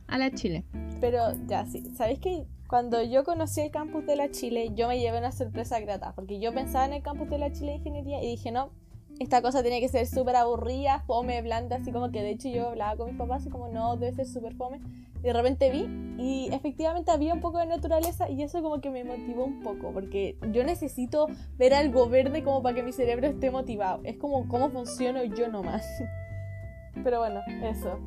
a la Chile. Pero ya, sí. ¿Sabéis que cuando yo conocí el campus de la Chile, yo me llevé una sorpresa grata? Porque yo pensaba en el campus de la Chile de Ingeniería y dije, no, esta cosa tiene que ser súper aburrida, fome, blanda, así como que de hecho yo hablaba con mis papás así como no, debe ser súper fome. Y de repente vi y efectivamente había un poco de naturaleza y eso como que me motivó un poco, porque yo necesito ver algo verde como para que mi cerebro esté motivado. Es como cómo funciono yo nomás. Pero bueno, eso.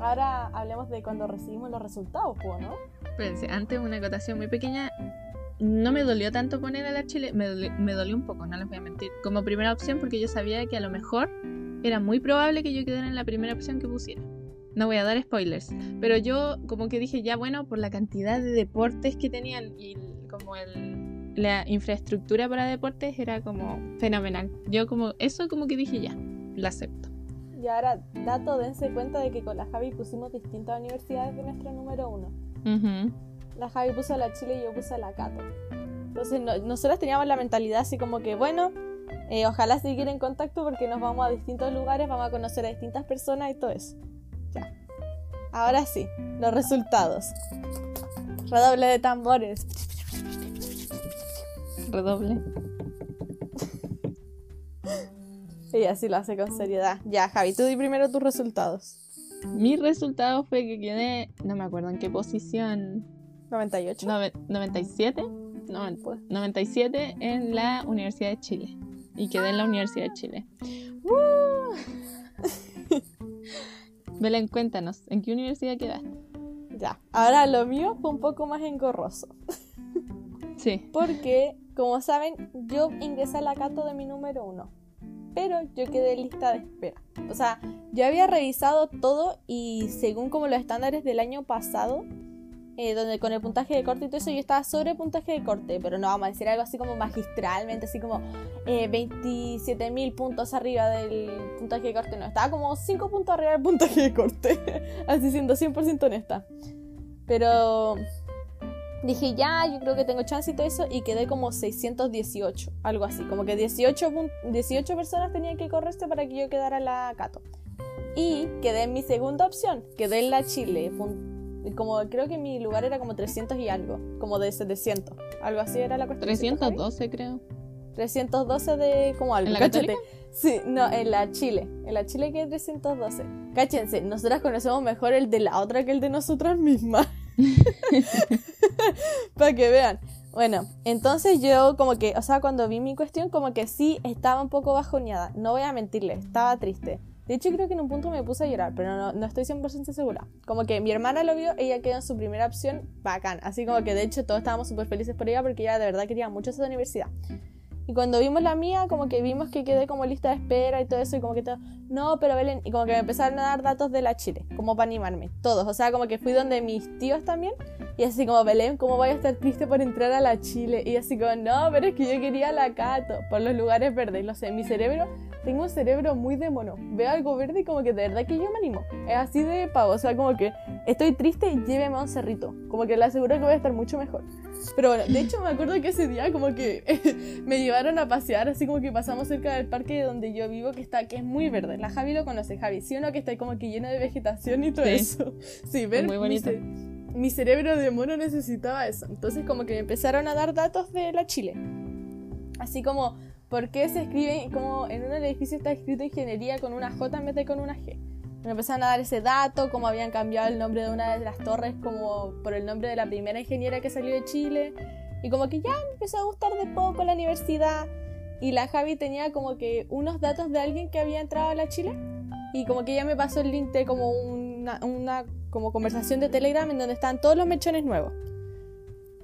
Ahora hablemos de cuando recibimos los resultados, ¿no? Espérense, antes una acotación muy pequeña no me dolió tanto poner a la Chile, me dolió, un poco, no les voy a mentir, como primera opción porque yo sabía que a lo mejor era muy probable que yo quedara en la primera opción que pusiera. No voy a dar spoilers, pero yo como que dije ya bueno, por la cantidad de deportes que tenían y como el, la infraestructura para deportes era como fenomenal. Yo como eso como que dije ya, la acepto. Y ahora, dato, dense cuenta de que con la Javi pusimos distintas universidades de nuestro número uno. La Javi puso la Chile y yo puse la Cato. Entonces nosotros teníamos la mentalidad así como que, bueno, eh, ojalá seguir en contacto porque nos vamos a distintos lugares, vamos a conocer a distintas personas y todo eso. Ya. Ahora sí, los resultados. Redoble de tambores. Redoble. Y así lo hace con seriedad. Ya, Javi, tú di primero tus resultados. Mi resultado fue que quedé, no me acuerdo en qué posición, 98. 97. 97 en la Universidad de Chile. Y quedé en la Universidad de Chile. Belén, cuéntanos, ¿en qué universidad quedaste? Ya, ahora lo mío fue un poco más engorroso. Sí. Porque, como saben, yo ingresé a la Cato de mi número uno. Pero yo quedé en lista de espera. O sea, yo había revisado todo y según como los estándares del año pasado, eh, donde con el puntaje de corte y todo eso yo estaba sobre puntaje de corte, pero no vamos a decir algo así como magistralmente, así como eh, 27.000 puntos arriba del puntaje de corte, no, estaba como 5 puntos arriba del puntaje de corte, así siendo 100% honesta. Pero dije, ya, yo creo que tengo chance y todo eso, y quedé como 618, algo así. Como que 18, 18 personas tenían que correrse para que yo quedara la Cato. Y quedé en mi segunda opción, quedé en la Chile. Como creo que mi lugar era como 300 y algo, como de 700. Algo así era la cuestión. 312 creo. 312 de como algo. ¿En la Católica? Sí, no, en la Chile. En la Chile que es 312. Cáchense, nosotras conocemos mejor el de la otra que el de nosotras mismas. Para que vean. Bueno, entonces yo como que, o sea, cuando vi mi cuestión, como que sí estaba un poco bajoneada. No voy a mentirle, estaba triste. De hecho, creo que en un punto me puse a llorar, pero no, no estoy 100% segura. Como que mi hermana lo vio, ella quedó en su primera opción, bacán. Así como que de hecho todos estábamos súper felices por ella porque ella de verdad quería mucho esa universidad. Y cuando vimos la mía, como que vimos que quedé como lista de espera y todo eso, y como que todo, no, pero Belén, y como que me empezaron a dar datos de la Chile, como para animarme, todos, o sea, como que fui donde mis tíos también, y así como, Belén, ¿cómo voy a estar triste por entrar a la Chile? Y así como, no, pero es que yo quería la Cato, por los lugares verdes, lo sé, mi cerebro, tengo un cerebro muy de mono, veo algo verde y como que de verdad que yo me animo, es así de pavo, o sea, como que estoy triste, lléveme a un cerrito, como que le aseguro que voy a estar mucho mejor. Pero bueno, de hecho me acuerdo que ese día como que me llevaron a pasear, así como que pasamos cerca del parque donde yo vivo, que está, que es muy verde. La Javi lo conoce, Javi, ¿sí o no? Que está ahí como que lleno de vegetación y todo eso. Sí, ver, muy bonito. Mi, mi, cerebro de mono necesitaba eso. Entonces como que me empezaron a dar datos de la Chile. Así como, ¿por qué se escribe, como en un edificio está escrito ingeniería con una J en vez de con una G? Me empezaron a dar ese dato, cómo habían cambiado el nombre de una de las torres como por el nombre de la primera ingeniera que salió de Chile. Y como que ya me empezó a gustar de poco la universidad. Y la Javi tenía como que unos datos de alguien que había entrado a la Chile. Y como que ella me pasó el link de como una, una como conversación de Telegram en donde están todos los mechones nuevos.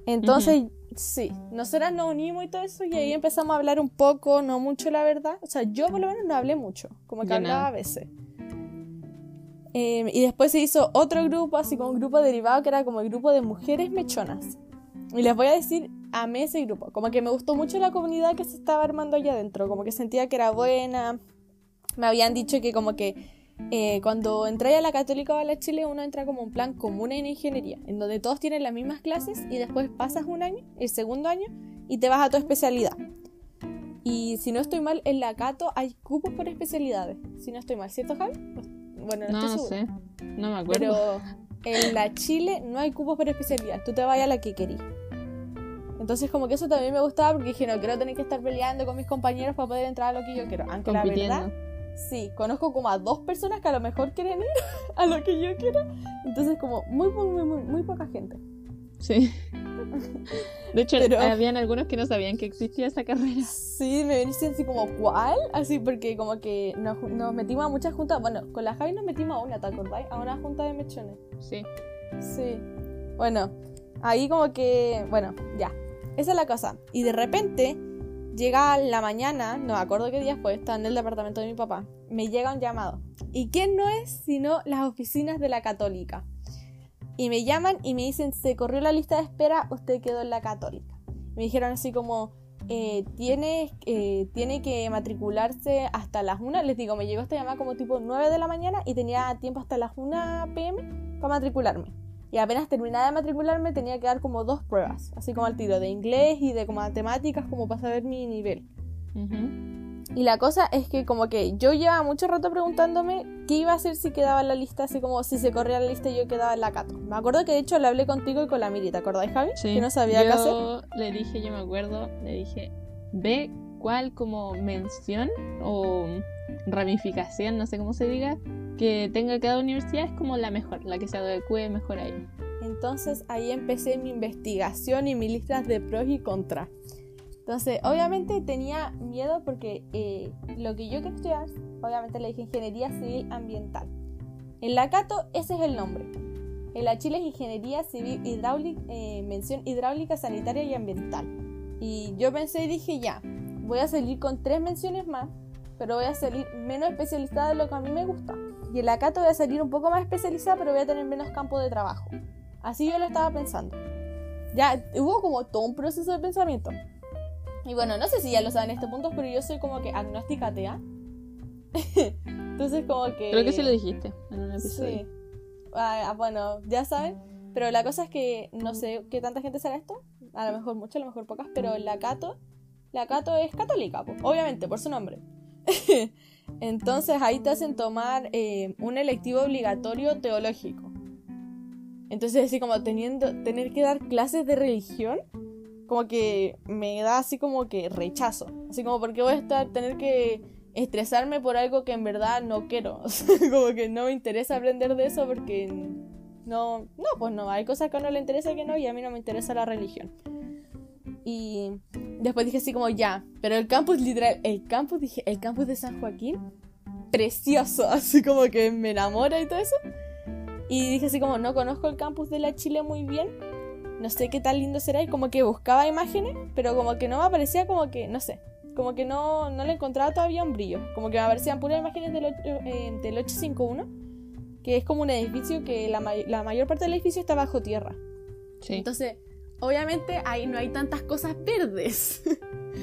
Entonces, sí, nosotras nos unimos y todo eso y ahí empezamos a hablar un poco, no mucho la verdad. O sea, yo por lo menos no hablé mucho, como que hablaba a veces. Em, y después se hizo otro grupo, así como un grupo derivado, que era como el grupo de mujeres mechonas. Y les voy a decir, amé ese grupo. Como que me gustó mucho la comunidad que se estaba armando allá adentro. Como que sentía que era buena. Me habían dicho que como que eh, cuando entré a la Católica o a la Chile, uno entra como un plan común en ingeniería, en donde todos tienen las mismas clases y después pasas un año, el segundo año, y te vas a tu especialidad. Y si no estoy mal, en la Cato hay cupos por especialidades. Si no estoy mal, ¿cierto, Javi? Bueno, no, no sé, no me acuerdo. Pero en la Chile no hay cupos por especialidad, tú te vas a la que querís. Entonces como que eso también me gustaba porque dije, no quiero tener que estar peleando con mis compañeros para poder entrar a lo que yo quiero. Aunque la verdad, sí, conozco como a dos personas que a lo mejor quieren ir a lo que yo quiero. Entonces como muy, muy, muy, muy poca gente. Sí. De hecho, habían algunos que no sabían que existía esa carrera. Sí, me veniste así como, ¿cuál? Así, porque como que nos, nos, metimos a muchas juntas. Bueno, con la Javi nos metimos a una, ¿te acordáis? A una junta de mechones. Sí. Sí. Bueno, ahí como que, bueno, ya. Esa es la cosa. Y de repente, llega la mañana, no me acuerdo qué día fue, estaba en el departamento de mi papá. Me llega un llamado. ¿Y quién no es sino las oficinas de la Católica? Y me llaman y me dicen, se corrió la lista de espera, usted quedó en la católica. Me dijeron así como, eh, tiene, eh, tiene que matricularse hasta las 1. Les digo, me llegó esta llamada como tipo 9 de la mañana y tenía tiempo hasta las 1 pm para matricularme. Y apenas terminaba de matricularme tenía que dar como dos pruebas, así como al tiro de inglés y de como matemáticas como para saber mi nivel. Y la cosa es que como que yo llevaba mucho rato preguntándome qué iba a hacer si quedaba en la lista, así como si se corría la lista y yo quedaba en la cato. Me acuerdo que de hecho le hablé contigo y con la Miri, ¿te acordáis, Javi? Sí. Que no sabía qué hacer. le dije, yo me acuerdo, le dije, ve cuál como mención o ramificación, no sé cómo se diga, que tenga cada universidad es como la mejor, la que se adecue mejor ahí. Entonces ahí empecé mi investigación y mis listas de pros y contras. Entonces, obviamente tenía miedo porque eh, lo que yo quería estudiar, obviamente le dije Ingeniería Civil Ambiental. En la Cato ese es el nombre. En la Chile es Ingeniería Civil Hidráulica, eh, mención hidráulica, sanitaria y ambiental. Y yo pensé y dije ya, voy a salir con tres menciones más, pero voy a salir menos especializada de lo que a mí me gusta. Y en la Cato voy a salir un poco más especializada, pero voy a tener menos campo de trabajo. Así yo lo estaba pensando. Ya hubo como todo un proceso de pensamiento. Y bueno, no sé si ya lo saben en este punto, pero yo soy como que agnóstica atea. Entonces como que... Creo que sí lo dijiste en un episodio. Sí. Ah, bueno, ya saben. pero la cosa es que no sé qué tanta gente será esto, a lo mejor muchas, a lo mejor pocas, pero la Cato, la Cato es católica, pues, obviamente, por su nombre. Entonces ahí te hacen tomar eh, un electivo obligatorio teológico. Entonces así como teniendo, tener que dar clases de religión, como que me da así como que rechazo. Así como porque voy a estar, tener que estresarme por algo que en verdad no quiero. como que no me interesa aprender de eso porque no, no, pues no, hay cosas que a uno le interesa que no y a mí no me interesa la religión. Y después dije así como ya, pero el campus literal, el campus, dije, el campus de San Joaquín, precioso, así como que me enamora y todo eso. Y dije así como no conozco el campus de la Chile muy bien, no sé qué tan lindo será y como que buscaba imágenes, pero como que no me aparecía como que, no sé, como que no, no le encontraba todavía un brillo, como que me aparecían puras imágenes del, eh, del 851, que es como un edificio que la, la mayor parte del edificio está bajo tierra. Sí. Entonces obviamente ahí no hay tantas cosas verdes.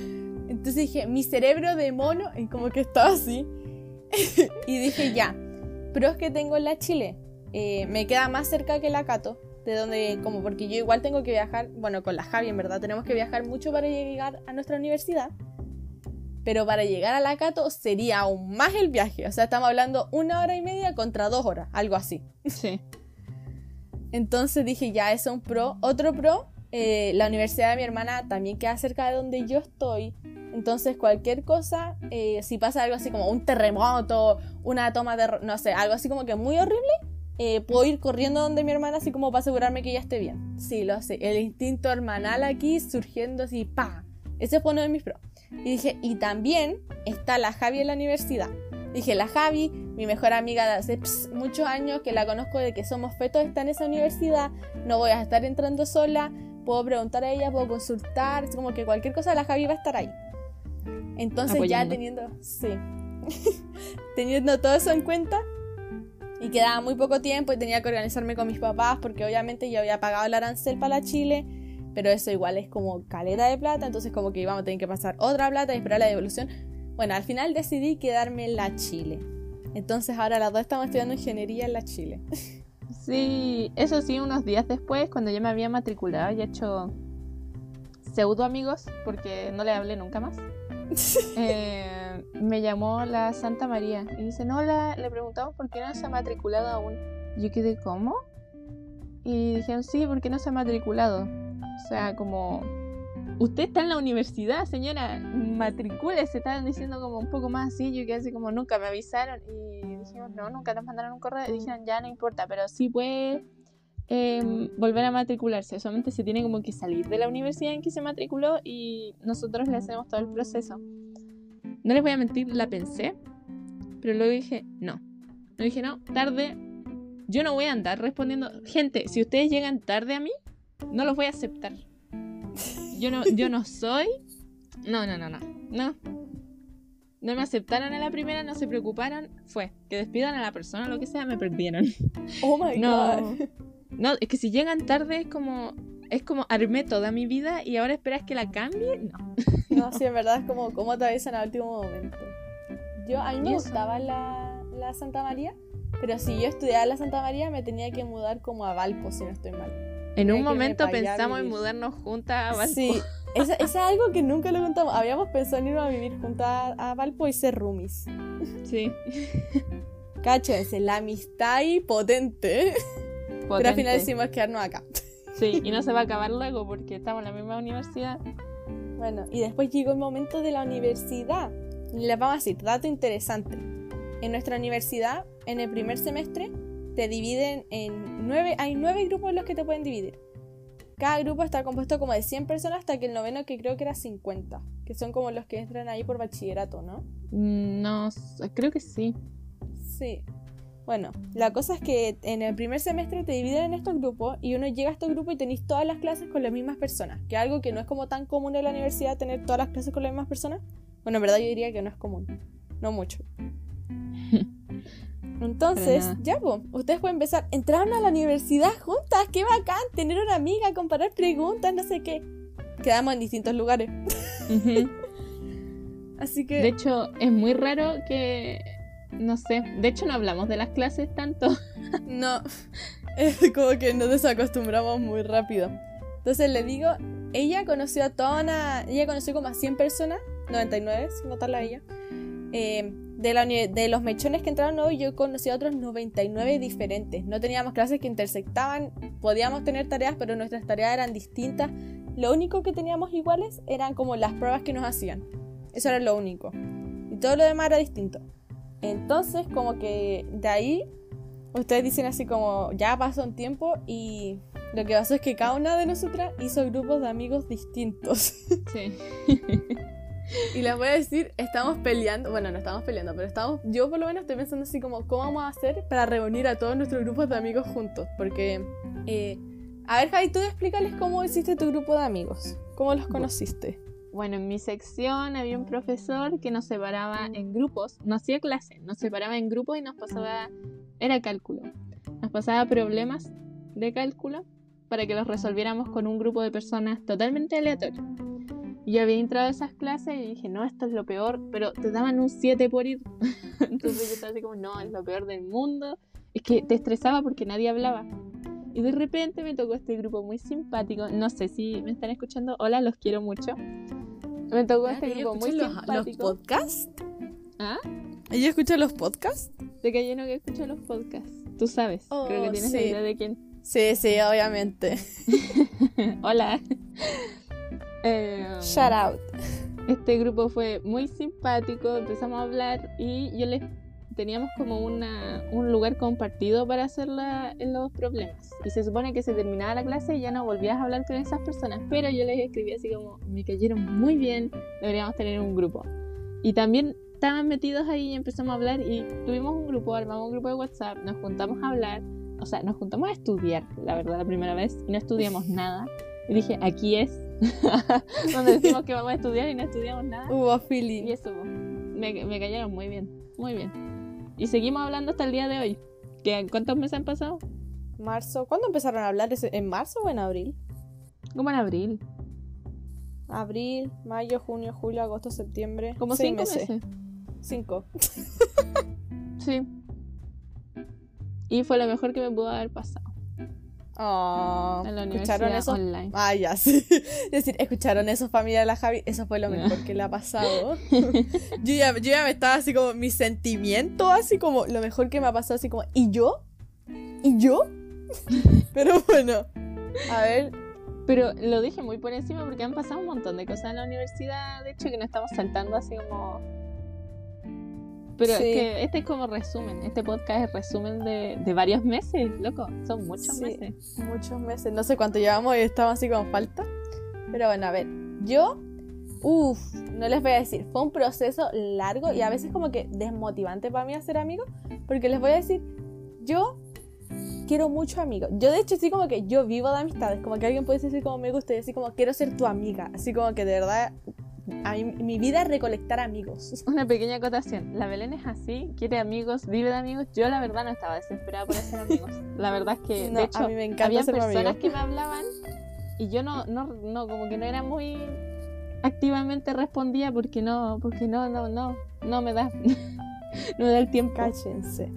Entonces dije, mi cerebro de mono, y como que estaba así. y dije, ya, pero es que tengo la Chile. Eh, me queda más cerca que la Cato, de donde, como porque yo igual tengo que viajar, bueno, con la Javi en verdad, tenemos que viajar mucho para llegar a nuestra universidad. Pero para llegar a la Cato sería aún más el viaje. O sea, estamos hablando una hora y media contra dos horas, algo así. Sí. Entonces dije, ya, es un pro. Otro pro eh, la universidad de mi hermana también queda cerca de donde yo estoy. Entonces, cualquier cosa, eh, si pasa algo así como un terremoto, una toma de. no sé, algo así como que muy horrible, eh, puedo ir corriendo donde mi hermana, así como para asegurarme que ella esté bien. Sí, lo sé. El instinto hermanal aquí surgiendo así, pa. Ese fue uno de mis pros. Y dije, y también está la Javi en la universidad. Dije, la Javi, mi mejor amiga de hace muchos años que la conozco de que somos fetos, está en esa universidad. No voy a estar entrando sola puedo preguntar a ella, puedo consultar, es como que cualquier cosa la Javi va a estar ahí. Entonces ya teniendo, sí, teniendo todo eso en cuenta y quedaba muy poco tiempo y tenía que organizarme con mis papás porque obviamente yo había pagado el arancel para Chile, pero eso igual es como caleta de plata, entonces como que íbamos a tener que pasar otra plata y esperar la devolución. Bueno, al final decidí quedarme en la Chile. Entonces ahora las dos estamos estudiando ingeniería en la Chile. Sí, eso sí, unos días después, cuando ya me había matriculado y hecho pseudo amigos, porque no le hablé nunca más, eh, me llamó la Santa María y dice, no, le preguntamos por qué no se ha matriculado aún. Yo quedé, ¿cómo? Y dijeron, sí, ¿por qué no se ha matriculado? O sea, como, usted está en la universidad, señora, matricúlese, estaban diciendo como un poco más así, yo quedé así como, nunca me avisaron y dijimos, no, nunca nos mandaron un correo y dijeron, ya no importa, pero sí puede em, volver a matricularse. Solamente se tiene como que salir de la universidad en que se matriculó y nosotros le hacemos todo el proceso. No les voy a mentir, la pensé, pero luego dije, no. No dije, no, tarde. Yo no voy a andar respondiendo. Gente, si ustedes llegan tarde a mí, no los voy a aceptar. Yo no, yo no soy. No, no, no, no. No, no me aceptaron en la primera, no se preocuparon, fue que despidan a la persona, lo que sea, me perdieron. Oh my god. No, es que si llegan tarde es como es como armé toda mi vida y ahora esperas que la cambie, no. No, sí, en verdad es como cómo te avisan al último momento. Yo a mí me gustaba la, la Santa María, pero si yo estudiaba la Santa María me tenía que mudar como a Valpo, si no estoy mal. En un momento pensamos en mudarnos juntas a Valpo. Sí, es, es algo que nunca lo contamos. Habíamos pensado en ir a vivir juntas a, Valpo y ser roomies. Sí. Cáchense, la amistad ahí potente. Pero al final decidimos quedarnos acá. Sí, y no se va a acabar luego porque estamos en la misma universidad. Bueno, y después llegó el momento de la universidad. Les vamos a decir, dato interesante. En nuestra universidad, en el primer semestre, te dividen en nueve, hay nueve grupos en los que te pueden dividir. Cada grupo está compuesto como de 100 personas hasta que el noveno que creo que era 50, que son como los que entran ahí por bachillerato, ¿no? Mm, no, creo que sí. Sí. Bueno, la cosa es que en el primer semestre te dividen en estos grupos y uno llega a estos grupos y tenéis todas las clases con las mismas personas, que es algo que no es como tan común en la universidad tener todas las clases con las mismas personas. Bueno, en verdad yo diría que no es común, no mucho. Entonces, ya, pues, ustedes pueden empezar. Entraron a la universidad juntas, qué bacán, tener una amiga, comparar preguntas, no sé qué. Quedamos en distintos lugares. Así que. De hecho, es muy raro que. No sé, de hecho no hablamos de las clases tanto. no. como que nos desacostumbramos muy rápido. Entonces le digo, ella conoció a toda una. Ella conoció como a 100 personas, 99, sin contarla a ella. Eh, de, la, de los mechones que entraron hoy, yo conocí a otros 99 diferentes. No teníamos clases que intersectaban, podíamos tener tareas, pero nuestras tareas eran distintas. Lo único que teníamos iguales eran como las pruebas que nos hacían. Eso era lo único. Y todo lo demás era distinto. Entonces, como que de ahí, ustedes dicen así como, ya pasó un tiempo y lo que pasó es que cada una de nosotras hizo grupos de amigos distintos. Sí. y les voy a decir, estamos peleando, bueno, no estamos peleando, pero estamos, yo por lo menos estoy pensando así como, ¿cómo vamos a hacer para reunir a todos nuestros grupos de amigos juntos? Porque, eh, a ver, Javi, tú explícales cómo hiciste tu grupo de amigos, cómo los conociste. Bueno, en mi sección había un profesor que nos separaba en grupos, no hacía clase, nos separaba en grupos y nos pasaba, era cálculo, nos pasaba problemas de cálculo para que los resolviéramos con un grupo de personas totalmente aleatorio. Yo había entrado a esas clases y dije, no, esto es lo peor, pero te daban un 7 por ir. Entonces yo estaba así como, no, es lo peor del mundo. Es que te estresaba porque nadie hablaba. Y de repente me tocó este grupo muy simpático. No sé si me están escuchando. Hola, los quiero mucho. Me tocó este grupo muy simpático. ¿Los podcasts? ¿Ah? ¿Ella escucha los podcasts? De que lleno que escucha los podcasts. Tú sabes. Creo que oh, tienes idea de quién. Sí, sí, obviamente. Hola. Eh, Shout out. Este grupo fue muy simpático, empezamos a hablar y yo les teníamos como una, un lugar compartido para hacer los problemas. Y se supone que se terminaba la clase y ya no volvías a hablar con esas personas, pero yo les escribí así como, me cayeron muy bien, deberíamos tener un grupo. Y también estaban metidos ahí y empezamos a hablar y tuvimos un grupo, armamos un grupo de WhatsApp, nos juntamos a hablar, o sea, nos juntamos a estudiar, la verdad, la primera vez, y no estudiamos nada. Y dije, aquí es donde decimos que vamos a estudiar y no estudiamos nada. Hubo feeling. Y eso, me, me cayeron muy bien, muy bien. Y seguimos hablando hasta el día de hoy. ¿Cuántos meses han pasado? Marzo. ¿Cuándo empezaron a hablar? ¿En marzo o en abril? Como en abril. Abril, mayo, junio, julio, agosto, septiembre. Como cinco meses. Cinco. sí. Y fue lo mejor que me pudo haber pasado. Oh, en la ¿Escucharon eso? Online. Ah, ya, sí. Es decir, ¿escucharon eso, familia de la Javi? Eso fue lo mejor que le ha pasado. yo, ya, yo ya me estaba así como, mi sentimiento, así como, lo mejor que me ha pasado, así como, ¿y yo? ¿Y yo? Pero bueno, a ver. Pero lo dije muy por encima porque han pasado un montón de cosas en la universidad, de hecho, que nos estamos saltando así como pero es que este es como resumen, este podcast es resumen de, de varios meses, loco, son muchos meses. Muchos meses, no sé cuánto llevamos y estamos así con falta. Pero bueno, a ver, yo, uff, no les voy a decir, fue un proceso largo y a veces como que desmotivante para mí hacer amigos, porque les voy a decir, yo quiero mucho amigos. Yo de hecho sí como que yo vivo de amistades, como que alguien puede decir como me gusta y así como quiero ser tu amiga, así como que de verdad a mi vida es recolectar amigos. Una pequeña acotación. La Belén es así, quiere amigos, vive de amigos. Yo la verdad no estaba desesperada por hacer amigos. La verdad es que, de hecho, me había personas que me hablaban y yo no, no, no, como que no era muy activamente respondía porque no, porque no, no, no, no me da, no me da el tiempo. Cállense.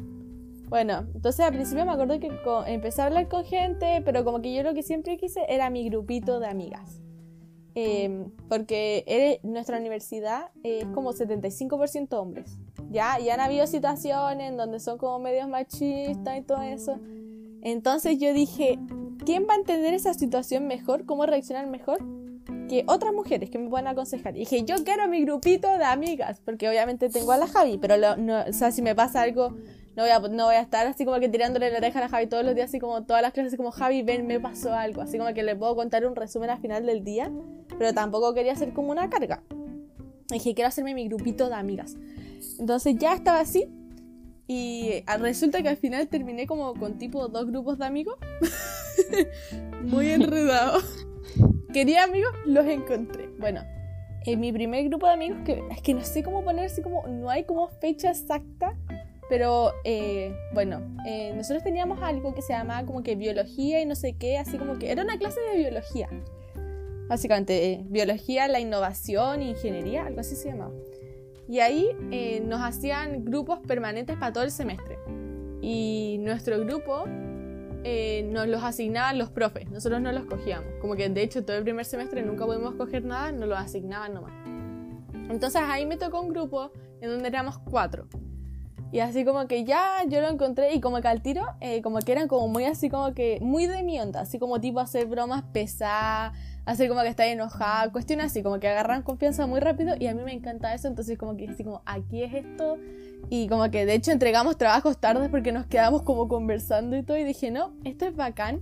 Bueno, entonces al principio me acuerdo que empecé a hablar con gente, pero como que yo lo que siempre quise era mi grupito de amigas. Em, porque nuestra universidad es como 75% hombres. Ya, ya han habido situaciones donde son como medios machistas y todo eso. Entonces yo dije, ¿quién va a entender esa situación mejor? ¿Cómo reaccionar mejor? Que otras mujeres que me puedan aconsejar. Y dije, yo quiero mi grupito de amigas, porque obviamente tengo a la Javi, pero no, o sea, si me pasa algo no voy, a, no voy a estar así como que tirándole la oreja a Javi todos los días, así como todas las clases, así como Javi, ven, me pasó algo. Así como que le puedo contar un resumen al final del día, pero tampoco quería hacer como una carga. dije, quiero hacerme mi grupito de amigas. Entonces ya estaba así. Y resulta que al final terminé como con tipo dos grupos de amigos. Muy enredado. Quería amigos, los encontré. Bueno, en mi primer grupo de amigos, que es que no sé cómo poner así como, no hay como fecha exacta, pero eh, bueno, eh, nosotros teníamos algo que se llamaba como que biología y no sé qué, así como que era una clase de biología. Básicamente, eh, biología, la innovación, ingeniería, algo así se llamaba. Y ahí nos hacían grupos permanentes para todo el semestre. Y nuestro grupo eh, nos los asignaban los profes, nosotros no los cogíamos. Como que de hecho todo el primer semestre nunca pudimos coger nada, nos los asignaban nomás. Entonces ahí me tocó un grupo en donde éramos cuatro. Y así como que ya yo lo encontré y como que al tiro, eh, como que eran como muy así como que, muy de mi onda, así como tipo hacer bromas pesadas, hacer como que está enojada, cuestiones así, como que agarran confianza muy rápido y a mí me encanta eso, entonces como que así como, aquí es esto, y como que de hecho entregamos trabajos tardes porque nos quedamos como conversando y todo y dije, no, esto es bacán.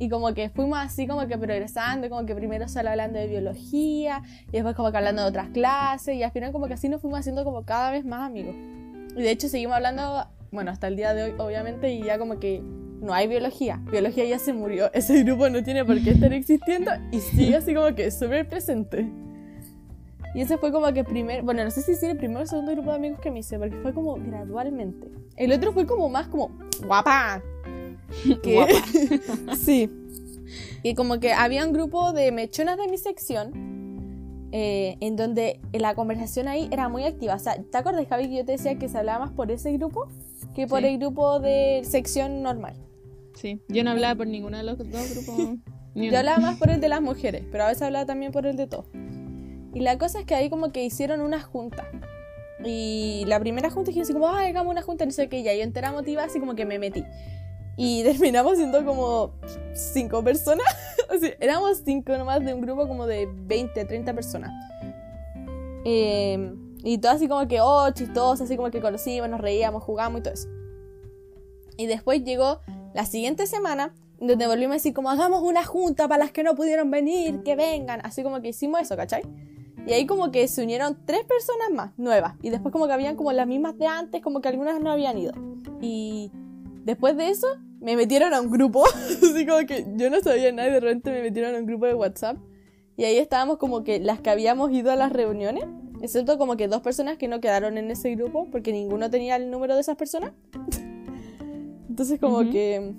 Y como que fuimos así como que progresando, como que primero solo hablando de biología y después como que hablando de otras clases y al final como que así nos fuimos haciendo como cada vez más amigos. Y de hecho seguimos hablando, bueno, hasta el día de hoy obviamente y ya como que no hay biología. Biología ya se murió, ese grupo no tiene por qué estar existiendo y sigue así como que súper presente. Y ese fue como que primer, bueno, no sé si es el primer o segundo grupo de amigos que me hice, porque fue como gradualmente. El otro fue como más como guapa. Guapa. sí. Y como que había un grupo de mechonas de mi sección, eh, en donde la conversación ahí era muy activa. O sea, ¿te acuerdas, Javi, que yo te decía que se hablaba más por ese grupo que por el grupo de sección normal? Sí, yo no hablaba por ninguno de los dos grupos. yo hablaba más por el de las mujeres, pero a veces hablaba también por el de todos. Y la cosa es que ahí como que hicieron una junta. Y la primera junta dije así como, ah, hagamos una junta, no sé qué, ya yo entera motivada así como que me metí. Y terminamos siendo como cinco personas. o sea, éramos cinco nomás de un grupo como de 20, 30 personas. Em, y todo así como que, oh, chistoso, así como que conocimos, nos reíamos, jugamos y todo eso. Y después llegó la siguiente semana, donde volvimos a decir como, hagamos una junta para las que no pudieron venir, que vengan. Así como que hicimos eso, ¿cachai? Y ahí como que se unieron tres personas más, nuevas. Y después como que habían como las mismas de antes, como que algunas no habían ido. Y después de eso me metieron a un grupo. Así como que yo no sabía nada y de repente me metieron a un grupo de WhatsApp. Y ahí estábamos como que las que habíamos ido a las reuniones. Excepto como que dos personas que no quedaron en ese grupo porque ninguno tenía el número de esas personas. Entonces como que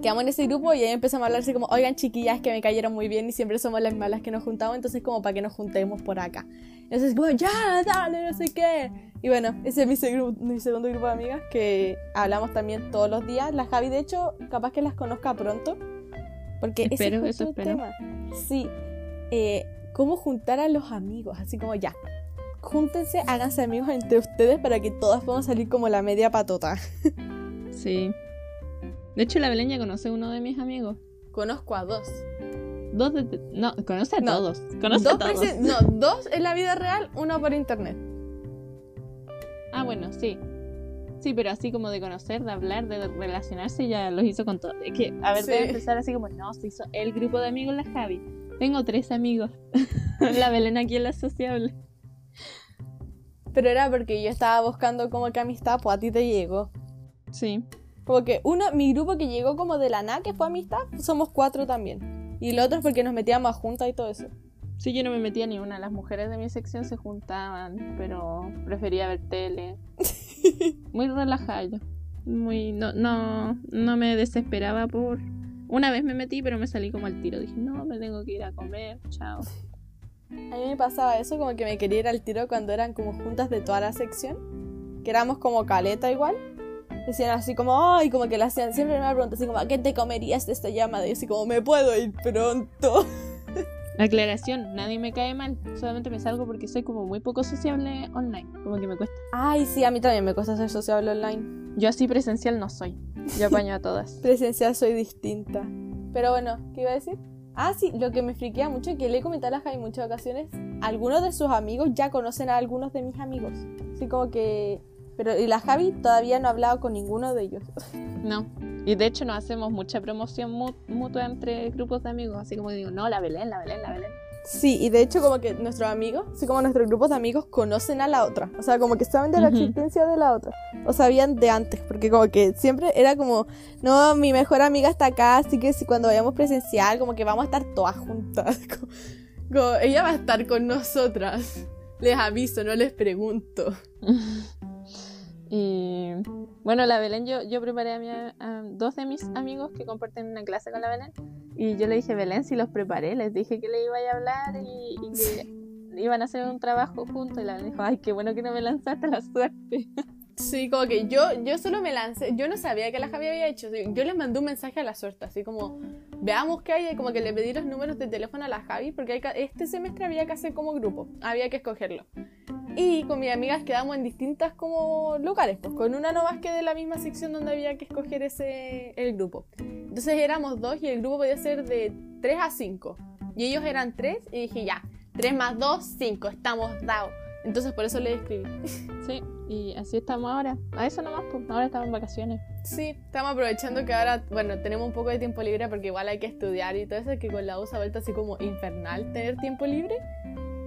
quedamos en ese grupo y ahí empezamos a hablar así como, oigan chiquillas que me cayeron muy bien y siempre somos las malas que nos juntamos, entonces como para que nos juntemos por acá. Entonces como, ya, dale, no sé qué. Y bueno, ese es mi, segundo grupo de amigas que hablamos también todos los días. La Javi, de hecho, capaz que las conozca pronto. Porque espero, es eso tema. Sí. Eh, cómo juntar a los amigos, así como ya. Júntense, háganse amigos entre ustedes para que todas podamos salir como la media patota. Sí. De hecho, la Belén ya conoce a uno de mis amigos. Conozco a dos. Dos de... No, conoce a todos. Conoce a todos. No, dos en la vida real, uno por internet. Ah, bueno, sí. Sí, pero así como de conocer, de hablar, de relacionarse, ya los hizo con todos. Es que, a ver, debe empezar así como, no, se hizo el grupo de amigos la Javi. Tengo tres amigos. la Belén aquí en la sociable. Pero era porque yo estaba buscando como que amistad, pues a ti te llegó. Sí. Como que uno, mi grupo que llegó como de la nada, que fue amistad, somos cuatro también. Y el otro es porque nos metíamos juntas y todo eso. Sí, yo no me metía ni una. Las mujeres de mi sección se juntaban, pero prefería ver tele. Muy relajada Muy, no, no, no me desesperaba por... Una vez me metí, pero me salí como al tiro. Dije, no, me tengo que ir a comer, chao. A mí me pasaba eso, como que me quería ir al tiro cuando eran como juntas de toda la sección. Que éramos como caleta igual decían así como, ay, como que la hacían, siempre me preguntan así como, ¿a qué te comerías de esta llamada? Y así como, me puedo ir pronto. Aclaración, nadie me cae mal, solamente me salgo porque soy como muy poco sociable online, como que me cuesta. Ay, sí, a mí también me cuesta ser sociable online. Yo así presencial no soy, yo apaño a todas. presencial soy distinta. Pero bueno, ¿qué iba a decir? Ah, sí, lo que me friquea mucho, que le he comentado a Javi muchas ocasiones, algunos de sus amigos ya conocen a algunos de mis amigos. Así como que pero y la Javi todavía no ha hablado con ninguno de ellos. No. Y de hecho no hacemos mucha promoción mutua entre grupos de amigos, así como digo, no, la Belén, la Belén, la Belén. Sí, y de hecho como que nuestros amigos, así como nuestros grupos de amigos conocen a la otra, o sea, como que saben de la existencia de la otra, o sabían de antes, porque como que siempre era como, no, mi mejor amiga está acá, así que si cuando vayamos presencial, como que vamos a estar todas juntas, como ella va a estar con nosotras, les aviso, no les pregunto. Y bueno, la Belén, yo, yo preparé a, mi, dos de mis amigos que comparten una clase con la Belén. Y yo le dije, Belén, si los preparé, les dije que le iba a hablar y, que iban a hacer un trabajo juntos. Y la Belén dijo, ay, qué bueno que no me lanzaste la suerte. Sí, como que yo, yo solo me lancé, yo no sabía que la Javi había hecho, yo les mandé un mensaje a la suerte, así como, veamos qué hay, como que le pedí los números de teléfono a la Javi, porque hay este semestre había que hacer como grupo, había que escogerlo. Y con mis amigas quedamos en distintas como lugares, pues con una nomás que de la misma sección donde había que escoger ese, el grupo. Entonces éramos dos y el grupo podía ser de 3 a 5. Y ellos eran 3 y dije, ya, 3 más 2, 5, estamos dados. Entonces por eso le escribí. Sí, y así estamos ahora. A eso nomás, pues. Ahora estamos en vacaciones. Sí, estamos aprovechando que ahora, bueno, tenemos un poco de tiempo libre porque igual hay que estudiar y todo eso, que con la U se ha vuelto así como infernal tener tiempo libre.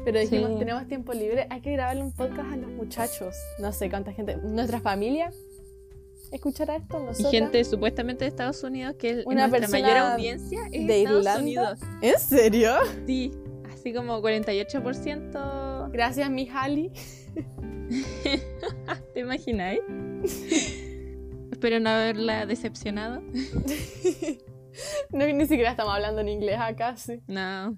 Pero dijimos, Sí. tenemos tiempo libre, hay que grabarle un podcast a los muchachos. No sé cuánta gente, nuestra familia escuchará esto, Y gente supuestamente de Estados Unidos, que es Una nuestra mayor audiencia es de Estados Irlanda. Unidos. ¿En serio? Sí, así como 48%. Gracias, mi Hali. ¿Te imagináis? Espero no haberla decepcionado. No, ni siquiera estamos hablando en inglés acá, sí. No.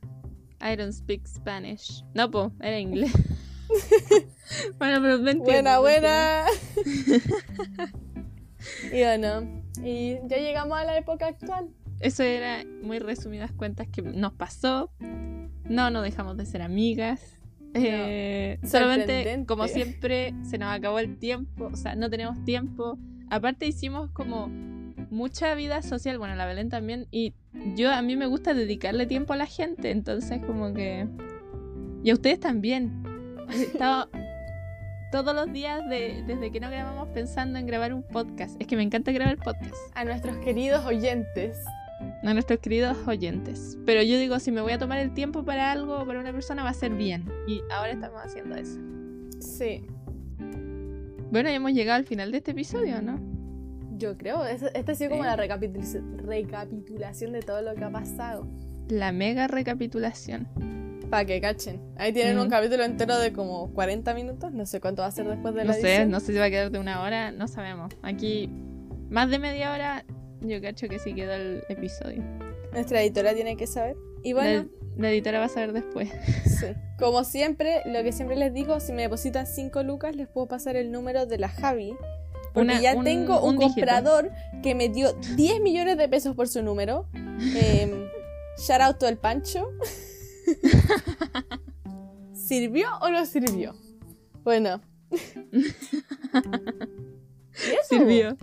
I don't speak Spanish. No, po, era inglés. bueno, pero me entiendes, Buena, buena. y bueno, y ya llegamos a la época actual. Eso era muy resumidas cuentas que nos pasó. No, no dejamos de ser amigas. Eh, solamente, como siempre, se nos acabó el tiempo. O sea, no tenemos tiempo. Aparte hicimos como mucha vida social. Bueno, la Belén también. Y yo a mí me gusta dedicarle tiempo a la gente. Entonces como que... Y a ustedes también. He estado todos los días de- desde que no grabamos pensando en grabar un podcast. Es que me encanta grabar podcast A nuestros queridos oyentes. a nuestros queridos oyentes. Pero yo digo, si me voy a tomar el tiempo para algo, para una persona, va a ser bien. Y ahora estamos haciendo eso. Sí, Bueno, ya hemos llegado al final de este episodio, ¿no? Yo creo. es- Esta ha sido como Sí. la recapitul- recapitulación de todo lo que ha pasado. La mega recapitulación. Para que cachen. Ahí tienen un Mm. capítulo entero de como 40 minutos. No sé cuánto va a ser después de la No sé, edición. no sé si va a quedar de una hora, no sabemos. Aquí, más de media hora, yo cacho que sí quedó el episodio. Nuestra editora tiene que saber. Y bueno, La, la editora va a saber después. sí. como siempre, lo que siempre les digo, si me depositan 5 lucas, les puedo pasar el número de la Javi. Porque Una- ya un- tengo un, un dígito. comprador que me dio 10 millones de pesos por su número. Eh, shout out to el Pancho. ¿Sirvió o no sirvió? Bueno. Sirvió.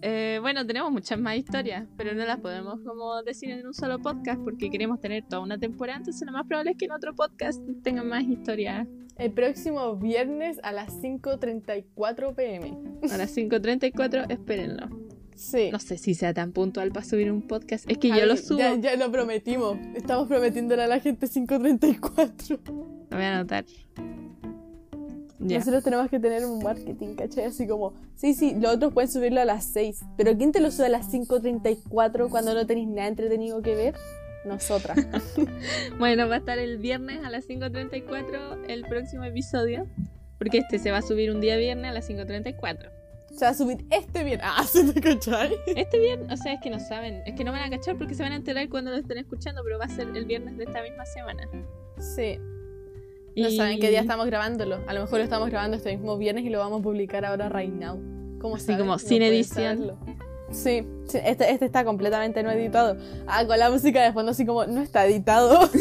Eh, bueno, tenemos muchas más historias, pero no las podemos como decir en un solo podcast porque queremos tener toda una temporada, entonces lo más probable es que en otro podcast tengan más historias El próximo viernes a las 5.34 pm. a las 5.34, espérenlo. Sí. No sé si sea tan puntual para subir un podcast, es que yo Ay, lo subo, Ya, ya lo prometimos. Estamos prometiéndole a la gente 5.34. lo voy a anotar. Ya. Nosotros tenemos que tener un marketing, ¿cachai? Así como, sí, sí, los otros pueden subirlo a las 6. Pero ¿quién te lo sube a las 5.34 cuando no tenéis nada entretenido que ver? Nosotras. Bueno, va a estar el viernes a las 5.34 el próximo episodio, porque este se va a subir un día viernes a las 5.34. Se va a subir este bien. Ah, ¿sí te cachai? Este viernes, o sea, es que no saben, es que no van a cachar porque se van a enterar cuando lo estén escuchando, pero va a ser el viernes de esta misma semana. Sí. No saben qué día estamos grabándolo. A lo mejor lo estamos grabando este mismo viernes y lo vamos a publicar ahora right now. ¿Cómo Así saben? como No sin edición. Sí, sí, este, este está completamente no editado. Ah, con la música de fondo así como no está editado.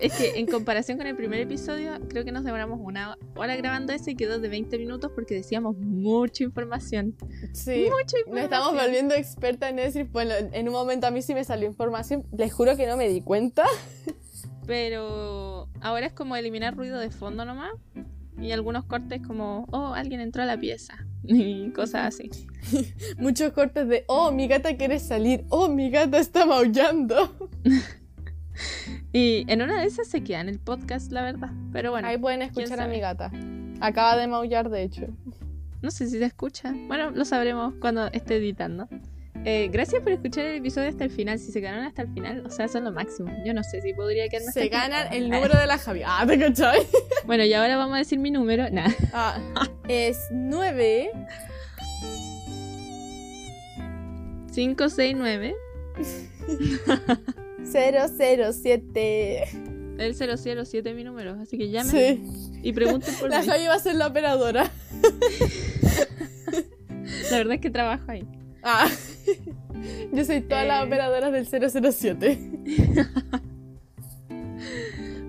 Es que en comparación con el primer episodio, creo que nos demoramos una hora grabando ese y quedó de 20 minutos porque decíamos mucha información. Sí. Mucha Nos información. estamos volviendo experta en decir, bueno, en un momento a mí sí me salió información, les juro que no me di cuenta. Pero ahora es como eliminar ruido de fondo nomás. Y algunos cortes como, oh, alguien entró a la pieza. Y cosas así. Muchos cortes de, oh, mi gata quiere salir, oh, mi gata está maullando. Y en una de esas se queda en el podcast, la verdad. Pero bueno, Ahí pueden escuchar a mi gata. Acaba de maullar, de hecho. no sé si se escucha. Bueno, lo sabremos cuando esté editando. Eh, gracias por escuchar el episodio hasta el final. Si se quedaron hasta el final, o sea, son lo máximo. Yo no sé si podría quedarme Se ganan el número de la Javi. Ah, ¿te cachai? Bueno, y ahora vamos a decir mi número. Nada. Ah, es 9 569 007 El 007 es mi número, así que llamen Sí. y pregunten por La mí. Javi va a ser la operadora. La verdad es que trabajo ahí. Ah. Yo soy todas las Eh. operadoras del 007.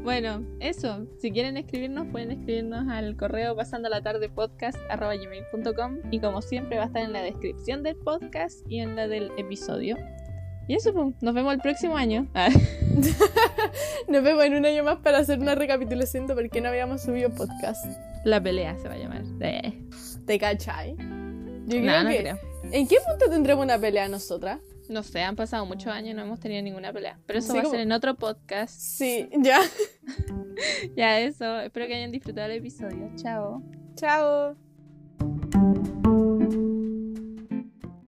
Bueno, eso. Si quieren escribirnos, pueden escribirnos al correo pasando la tarde podcast gmail.com y como siempre va a estar en la descripción del podcast y en la del episodio. Y eso, pues, nos vemos el próximo año. Ah, Nos vemos en un año más para hacer una recapitulación de por qué no habíamos subido podcast. la pelea se va a llamar. Eh. ¿Te cachai? Yo creo No, no que. creo. ¿En qué punto tendremos una pelea nosotras? No sé, han pasado muchos años y no hemos tenido ninguna pelea. Pero eso va a ser en otro podcast. Sí, ya. ya eso. Espero que hayan disfrutado el episodio. Chao. Chao.